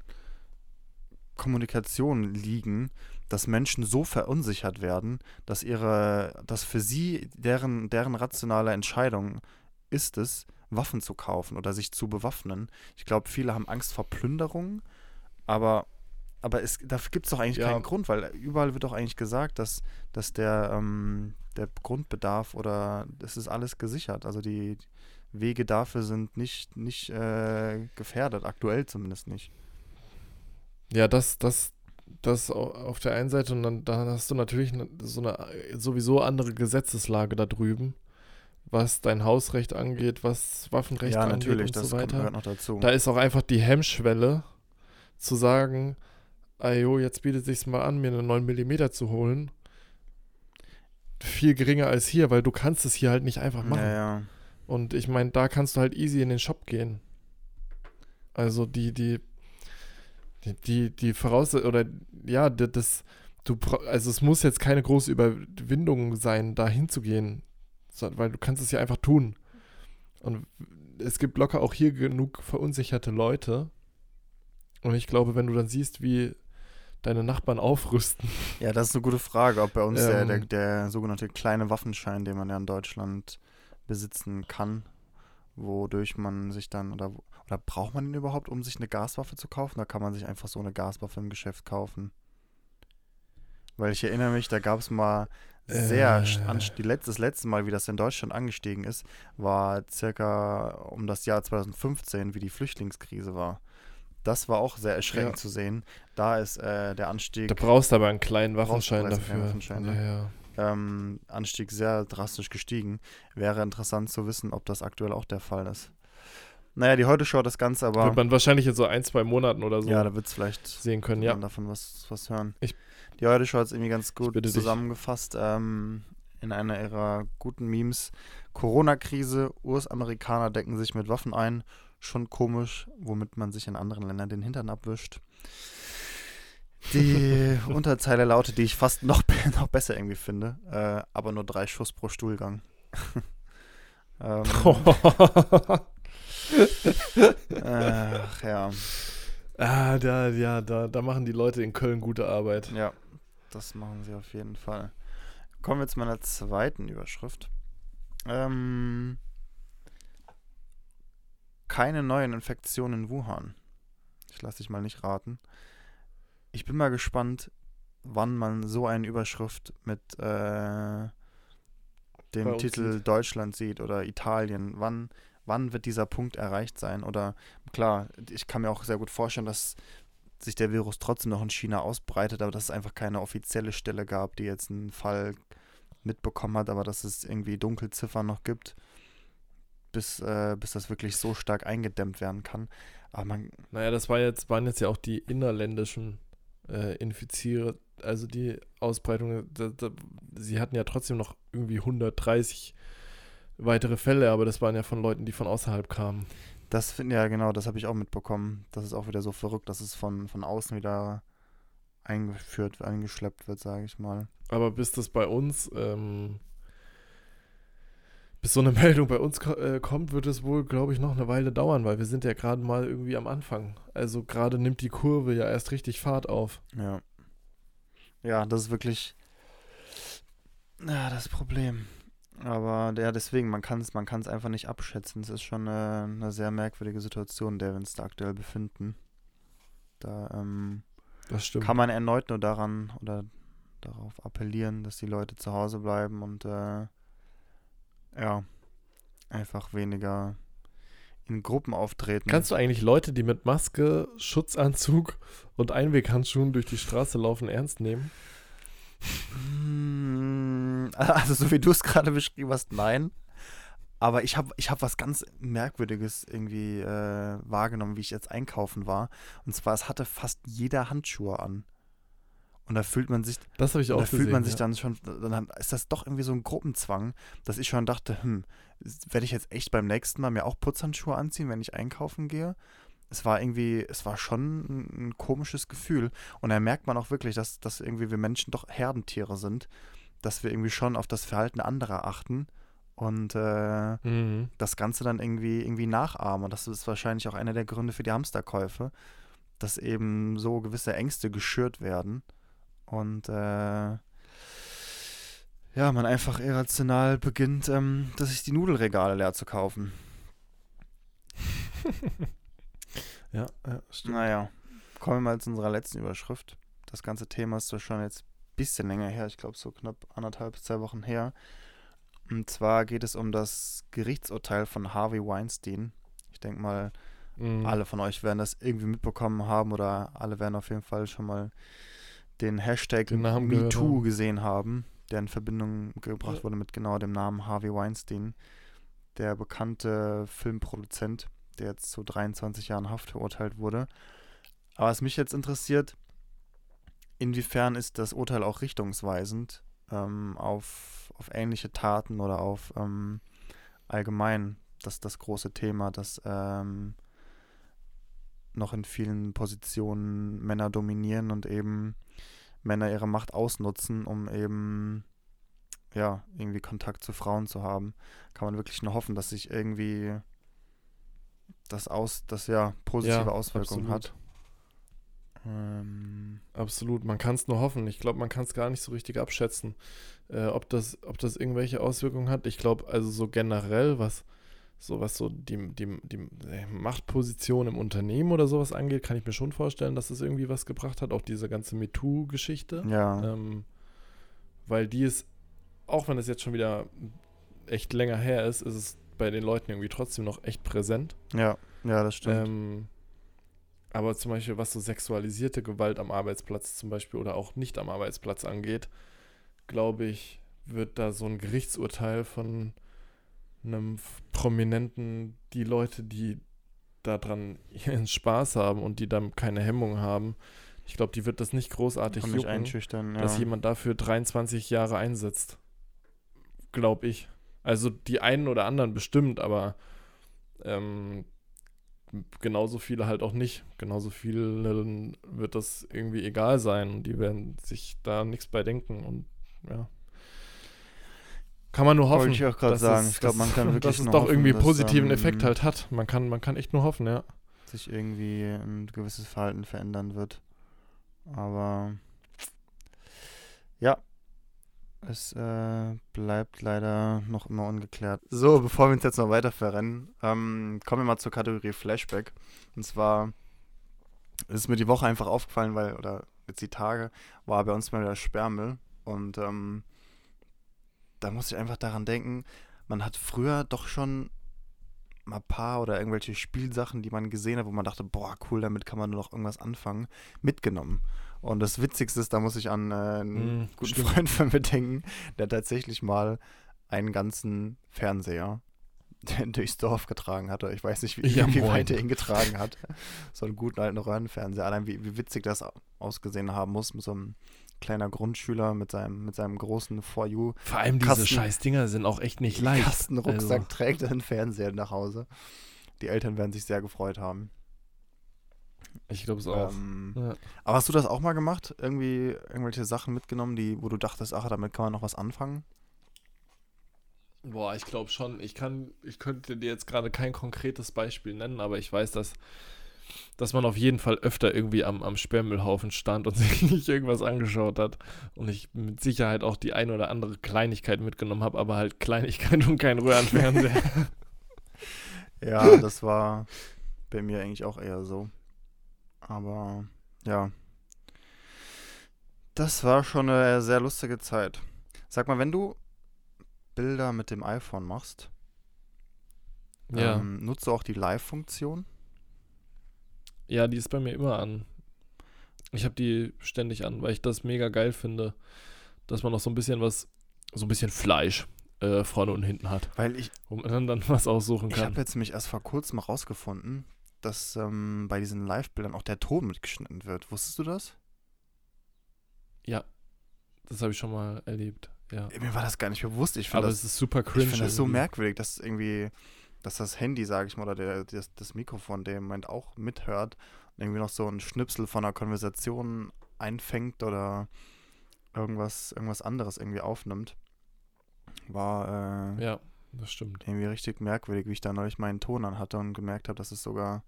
Kommunikation liegen, dass Menschen so verunsichert werden, dass ihre, dass für sie deren, deren rationale Entscheidung ist es, Waffen zu kaufen oder sich zu bewaffnen. Ich glaube, viele haben Angst vor Plünderung, aber, aber es, dafür gibt es doch eigentlich Ja. keinen Grund, weil überall wird doch eigentlich gesagt, dass, dass der, ähm, der Grundbedarf oder es ist alles gesichert. Also die Wege dafür sind nicht, nicht äh, gefährdet, aktuell zumindest nicht. Ja, das, das, das au- auf der einen Seite und dann, dann hast du natürlich so eine sowieso andere Gesetzeslage da drüben, was dein Hausrecht angeht, was Waffenrecht ja, angeht natürlich, und das so weiter. gehört noch dazu. Da ist auch einfach die Hemmschwelle zu sagen, ayo, jetzt bietet sich's mal an, mir eine 9 mm zu holen. Viel geringer als hier, weil du kannst es hier halt nicht einfach machen. ja, ja. Und ich meine, da kannst du halt easy in den Shop gehen. Also die, die, die, die, die Voraus oder ja, das, du, also es muss jetzt keine große Überwindung sein, da hinzugehen, weil du kannst es ja einfach tun. Und es gibt locker auch hier genug verunsicherte Leute. Und ich glaube, wenn du dann siehst, wie deine Nachbarn aufrüsten, ja, das ist eine gute Frage, ob bei uns der, der, Ähm. der sogenannte kleine Waffenschein, den man ja in Deutschland besitzen kann, wodurch man sich dann, oder, oder braucht man den überhaupt, um sich eine Gaswaffe zu kaufen? Da kann man sich einfach so eine Gaswaffe im Geschäft kaufen. Weil ich erinnere mich, da gab es mal sehr, Äh. die letzte, das letzte Mal, wie das in Deutschland angestiegen ist, war circa um das Jahr 2015, wie die Flüchtlingskrise war. Das war auch sehr erschreckend Ja. zu sehen. Da ist äh, der Anstieg da brauchst du aber einen kleinen Waffenschein bereits einen kleinen dafür. Waffenschein, ja, ne? ja. ähm, Anstieg sehr drastisch gestiegen. Wäre interessant zu wissen, ob das aktuell auch der Fall ist. Naja, die heute Show das Ganze aber. Wird man wahrscheinlich in so ein, zwei Monaten oder so ja, da wird es vielleicht sehen können, ja. davon was, was hören. Ich- die heute Show hat es irgendwie ganz gut zusammengefasst ähm, in einer ihrer guten Memes. Corona-Krise, US-Amerikaner decken sich mit Waffen ein. Schon komisch, womit man sich in anderen Ländern den Hintern abwischt. Die Unterzeile lautet, die ich fast noch, noch besser irgendwie finde, äh, aber nur drei Schuss pro Stuhlgang. ähm, ach ja, ah, da, ja, da, da machen die Leute in Köln gute Arbeit. ja, das machen sie auf jeden Fall. Kommen wir zu meiner zweiten Überschrift. Ähm, keine neuen Infektionen in Wuhan. Ich lasse dich mal nicht raten. Ich bin mal gespannt, wann man so eine Überschrift mit äh, dem Titel sieht. Deutschland sieht oder Italien. Wann, wann wird dieser Punkt erreicht sein? Oder klar, ich kann mir auch sehr gut vorstellen, dass sich der Virus trotzdem noch in China ausbreitet, aber dass es einfach keine offizielle Stelle gab, die jetzt einen Fall mitbekommen hat, aber dass es irgendwie Dunkelziffern noch gibt, bis, äh, bis das wirklich so stark eingedämmt werden kann. Aber man, Naja, das war jetzt, waren jetzt ja auch die innerländischen äh, Infiziere, also die Ausbreitung. Da, da, sie hatten ja trotzdem noch irgendwie 130 weitere Fälle, aber das waren ja von Leuten, die von außerhalb kamen. das finden ja genau, das habe ich auch mitbekommen. Das ist auch wieder so verrückt, dass es von, von außen wieder eingeführt, eingeschleppt wird, sage ich mal. Aber bis das bei uns, ähm, bis so eine Meldung bei uns äh, kommt, wird es wohl, glaube ich, noch eine Weile dauern, weil wir sind ja gerade mal irgendwie am Anfang. Also gerade nimmt die Kurve ja erst richtig Fahrt auf. Ja. Ja, das ist wirklich ja, das Problem. Aber ja, deswegen, man kann es man kann's einfach nicht abschätzen. Es ist schon eine, eine sehr merkwürdige Situation, in der wir uns da aktuell befinden. Da ähm, Das stimmt. kann man erneut nur daran oder darauf appellieren, dass die Leute zu Hause bleiben und äh, ja, einfach weniger in Gruppen auftreten. Kannst du eigentlich Leute, die mit Maske, Schutzanzug und Einweghandschuhen durch die Straße laufen, ernst nehmen? Mm, Also so wie du es gerade beschrieben hast, nein. Aber ich habe ich hab was ganz Merkwürdiges irgendwie äh, wahrgenommen, wie ich jetzt einkaufen war. Und zwar, es hatte fast jeder Handschuhe an. Und da fühlt man sich, Das habe ich auch da gesehen. fühlt man sich ja. dann schon, dann ist das doch irgendwie so ein Gruppenzwang, dass ich schon dachte, hm, werde ich jetzt echt beim nächsten Mal mir auch Putzhandschuhe anziehen, wenn ich einkaufen gehe? Es war irgendwie, es war schon ein, ein komisches Gefühl. Und da merkt man auch wirklich, dass, dass irgendwie wir Menschen doch Herdentiere sind, dass wir irgendwie schon auf das Verhalten anderer achten und äh, Mhm. das Ganze dann irgendwie, irgendwie nachahmen. Und das ist wahrscheinlich auch einer der Gründe für die Hamsterkäufe, dass eben so gewisse Ängste geschürt werden und äh, ja, man einfach irrational beginnt, ähm, dass sich die Nudelregale leer zu kaufen. Ja, ja, stimmt. Naja, kommen wir mal zu unserer letzten Überschrift. Das ganze Thema ist schon jetzt ein bisschen länger her, ich glaube so knapp anderthalb bis zwei Wochen her. Und zwar geht es um das Gerichtsurteil von Harvey Weinstein. Ich denke mal, Mhm. alle von euch werden das irgendwie mitbekommen haben oder alle werden auf jeden Fall schon mal den Hashtag Den MeToo gesehen haben, der in Verbindung gebracht Ja. wurde mit genau dem Namen Harvey Weinstein, der bekannte Filmproduzent, der jetzt zu 23 Jahren Haft verurteilt wurde. Aber was mich jetzt interessiert, inwiefern ist das Urteil auch richtungsweisend ähm, auf, auf ähnliche Taten oder auf ähm, allgemein das, das große Thema, dass ähm, noch in vielen Positionen Männer dominieren und eben Männer ihre Macht ausnutzen, um eben ja, irgendwie Kontakt zu Frauen zu haben. Kann man wirklich nur hoffen, dass sich irgendwie das aus, das ja positive Ja, Auswirkungen absolut. hat. Ähm, Absolut, man kann es nur hoffen. Ich glaube, man kann es gar nicht so richtig abschätzen, äh, ob, das, ob das irgendwelche Auswirkungen hat. Ich glaube, also so generell, was so was so die, die, die äh, Machtposition im Unternehmen oder sowas angeht, kann ich mir schon vorstellen, dass es irgendwie was gebracht hat. Auch diese ganze MeToo-Geschichte. ja, Ähm, weil die ist, auch wenn es jetzt schon wieder echt länger her ist, ist es bei den Leuten irgendwie trotzdem noch echt präsent. ja, ja, das stimmt. Ähm, aber zum Beispiel, was so sexualisierte Gewalt am Arbeitsplatz zum Beispiel oder auch nicht am Arbeitsplatz angeht, glaube ich, wird da so ein Gerichtsurteil von einem Prominenten, die Leute, die daran ihren Spaß haben und die dann keine Hemmung haben, ich glaube, die wird das nicht großartig Kann jucken, einschüchtern, ja. dass jemand dafür 23 Jahre einsetzt. Glaube ich. Also die einen oder anderen bestimmt, aber ähm, genauso viele halt auch nicht. Genauso vielen wird das irgendwie egal sein und die werden sich da nichts bei denken und ja. Kann man nur hoffen. Wollte ich auch gerade dass sagen. es- Ich glaube, man kann wirklich Dass es nur doch hoffen, irgendwie dass, positiven ähm, Effekt halt hat. Man kann, man kann echt nur hoffen, ja. sich irgendwie ein gewisses Verhalten verändern wird. Aber ja, es äh, bleibt leider noch immer ungeklärt. So, bevor wir uns jetzt noch weiter verrennen, ähm, kommen wir mal zur Kategorie Flashback. Und zwar ist mir die Woche einfach aufgefallen, weil, oder jetzt die Tage, war bei uns mal wieder Sperrmüll. Und ähm, da muss ich einfach daran denken, man hat früher doch schon mal ein paar oder irgendwelche Spielsachen, die man gesehen hat, wo man dachte, boah, cool, damit kann man nur noch irgendwas anfangen, mitgenommen. Und das Witzigste ist, da muss ich an äh, einen Mm, guten stimmt. Freund von mir denken, der tatsächlich mal einen ganzen Fernseher durchs Dorf getragen hatte. Ich weiß nicht, wie, Ja, wie weit er ihn getragen hat. So einen guten alten Röhrenfernseher. Allein wie, wie witzig das ausgesehen haben muss mit so einem kleiner Grundschüler mit seinem, mit seinem großen For You Vor allem diese Kasten- scheiß Dinger sind auch echt nicht leicht. Kastenrucksack Also, trägt er einen Fernseher nach Hause. Die Eltern werden sich sehr gefreut haben. ich glaube es auch. Ähm, Ja. aber hast du das auch mal gemacht? Irgendwie irgendwelche Sachen mitgenommen, die, wo du dachtest, ach, damit kann man noch was anfangen? Boah, ich glaube schon. Ich kann, ich könnte dir jetzt gerade kein konkretes Beispiel nennen, aber ich weiß, dass, dass man auf jeden Fall öfter irgendwie am, am Sperrmüllhaufen stand und sich nicht irgendwas angeschaut hat. Und ich mit Sicherheit auch die ein oder andere Kleinigkeit mitgenommen habe, aber halt Kleinigkeit und kein Röhrenfernseher. Ja, das war bei mir eigentlich auch eher so. Aber ja. Das war schon eine sehr lustige Zeit. Sag mal, wenn du Bilder mit dem iPhone machst, ja. ähm, nutzt du auch die Live-Funktion? Ja, die ist bei mir immer an. Ich habe die ständig an, weil ich das mega geil finde, dass man noch so ein bisschen was, so ein bisschen Fleisch äh, vorne und hinten hat, Weil ich, wo man dann, dann was aussuchen ich kann. habe jetzt nämlich erst vor kurzem rausgefunden, dass ähm, bei diesen Live-Bildern auch der Ton mitgeschnitten wird. Wusstest du das? Das habe ich schon mal erlebt, ja. Mir war das gar nicht bewusst. Ich Aber das es ist super cringe. Ich finde das so merkwürdig, dass irgendwie, dass das Handy, sage ich mal, oder der, das, das Mikrofon der im Moment auch mithört und irgendwie noch so ein Schnipsel von einer Konversation einfängt oder irgendwas, irgendwas anderes irgendwie aufnimmt. War äh, Ja, das stimmt. irgendwie richtig merkwürdig, wie ich da neulich meinen Ton an hatte und gemerkt habe, dass es sogar,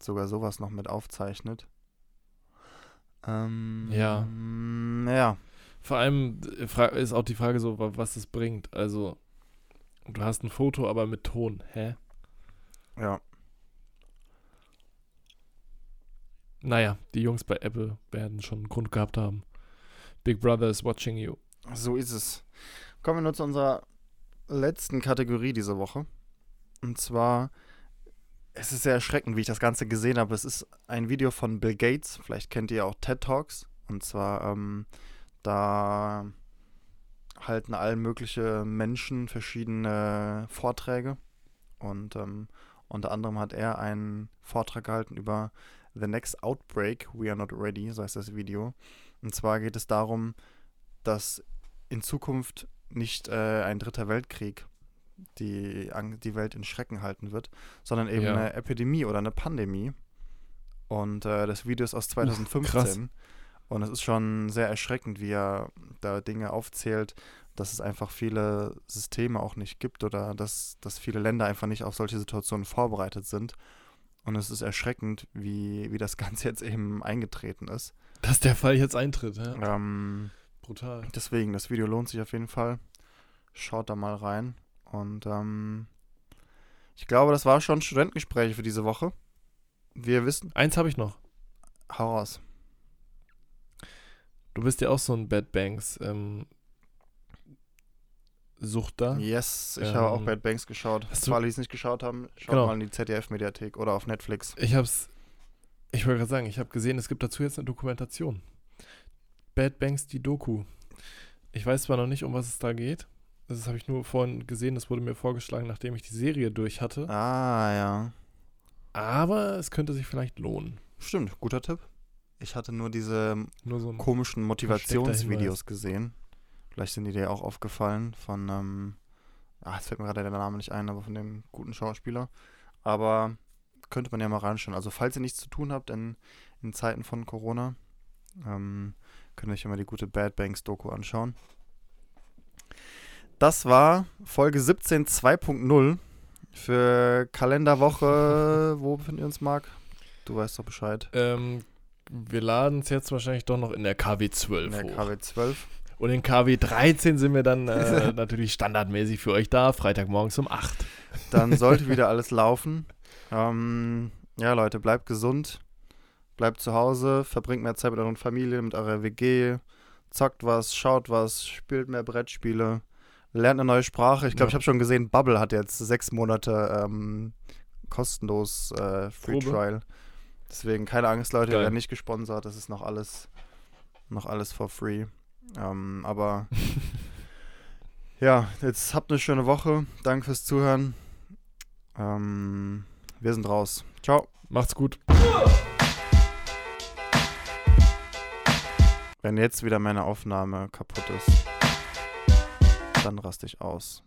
sogar sowas noch mit aufzeichnet. Ähm, Ja. Ja. Vor allem äh, ist auch die Frage so, wa- was es bringt. Also, du hast ein Foto, aber mit Ton. Hä? Ja. Naja, die Jungs bei Apple werden schon einen Grund gehabt haben. Big Brother is watching you. So ist es. Kommen wir nur zu unserer letzten Kategorie diese Woche. Und zwar, es ist sehr erschreckend, wie ich das Ganze gesehen habe. Es ist ein Video von Bill Gates. Vielleicht kennt ihr auch TED Talks. Und zwar, ähm, da halten all mögliche Menschen verschiedene Vorträge. Und ähm, unter anderem hat er einen Vortrag gehalten über The Next Outbreak, We Are Not Ready, so heißt das Video. Und zwar geht es darum, dass in Zukunft nicht äh, ein dritter Weltkrieg die, die Welt in Schrecken halten wird, sondern eben Ja. eine Epidemie oder eine Pandemie. Und äh, das Video ist aus 2015. und es ist schon sehr erschreckend, wie er da Dinge aufzählt, dass es einfach viele Systeme auch nicht gibt oder dass, dass viele Länder einfach nicht auf solche Situationen vorbereitet sind. Und es ist erschreckend, wie, wie das Ganze jetzt eben eingetreten ist. Dass der Fall jetzt eintritt, ja. Ähm, Brutal. Deswegen, das Video lohnt sich auf jeden Fall. Schaut da mal rein. Und ähm, ich glaube, das war schon Studentengespräche für diese Woche. Wir wissen. Eins habe ich noch. Hau raus. Du bist ja auch so ein Bad Banks ähm, Suchter. Yes, ich habe auch Ähm, Bad Banks geschaut. Für du- alle, die es nicht geschaut haben, schaut Genau. mal in die ZDF-Mediathek oder auf Netflix. Ich hab's. Ich wollte gerade sagen, ich habe gesehen, es gibt dazu jetzt eine Dokumentation. Bad Banks, die Doku. Ich weiß zwar noch nicht, um was es da geht. Das habe ich nur vorhin gesehen, das wurde mir vorgeschlagen, nachdem ich die Serie durch hatte. Ah, ja. Aber es könnte sich vielleicht lohnen. Stimmt, guter Tipp. Ich hatte nur diese Nur so komischen. Motivationsvideos gesehen. Vielleicht sind die dir auch aufgefallen von, ähm, ah, jetzt fällt mir gerade der Name nicht ein, aber von dem guten Schauspieler. Aber könnte man ja mal reinschauen. Also falls ihr nichts zu tun habt in, in Zeiten von Corona, ähm, könnt ihr euch immer die gute Bad Banks Doku anschauen. Das war Folge 17 2.0 für Kalenderwoche. Wo befinden wir uns, Marc? Du weißt doch Bescheid. Ähm, wir laden es jetzt wahrscheinlich doch noch in der KW 12 In der hoch. KW 12. Und in KW 13 sind wir dann äh, natürlich standardmäßig für euch da, Freitagmorgens um 8. Dann sollte wieder alles laufen. Ähm, ja, Leute, bleibt gesund. Bleibt zu Hause. Verbringt mehr Zeit mit euren Familien, mit eurer WG. Zockt was, schaut was, spielt mehr Brettspiele. Lernt eine neue Sprache. Ich glaube, Ja. ich habe schon gesehen, Bubble hat jetzt sechs Monate ähm, kostenlos äh, Free Probe. Trial. Deswegen keine Angst, Leute, Geil. wir werden nicht gesponsert. Das ist noch alles, noch alles for free. Ähm, aber ja, jetzt habt eine schöne Woche. Danke fürs Zuhören. Ähm, wir sind raus. Ciao. Macht's gut. Wenn jetzt wieder meine Aufnahme kaputt ist, dann raste ich aus.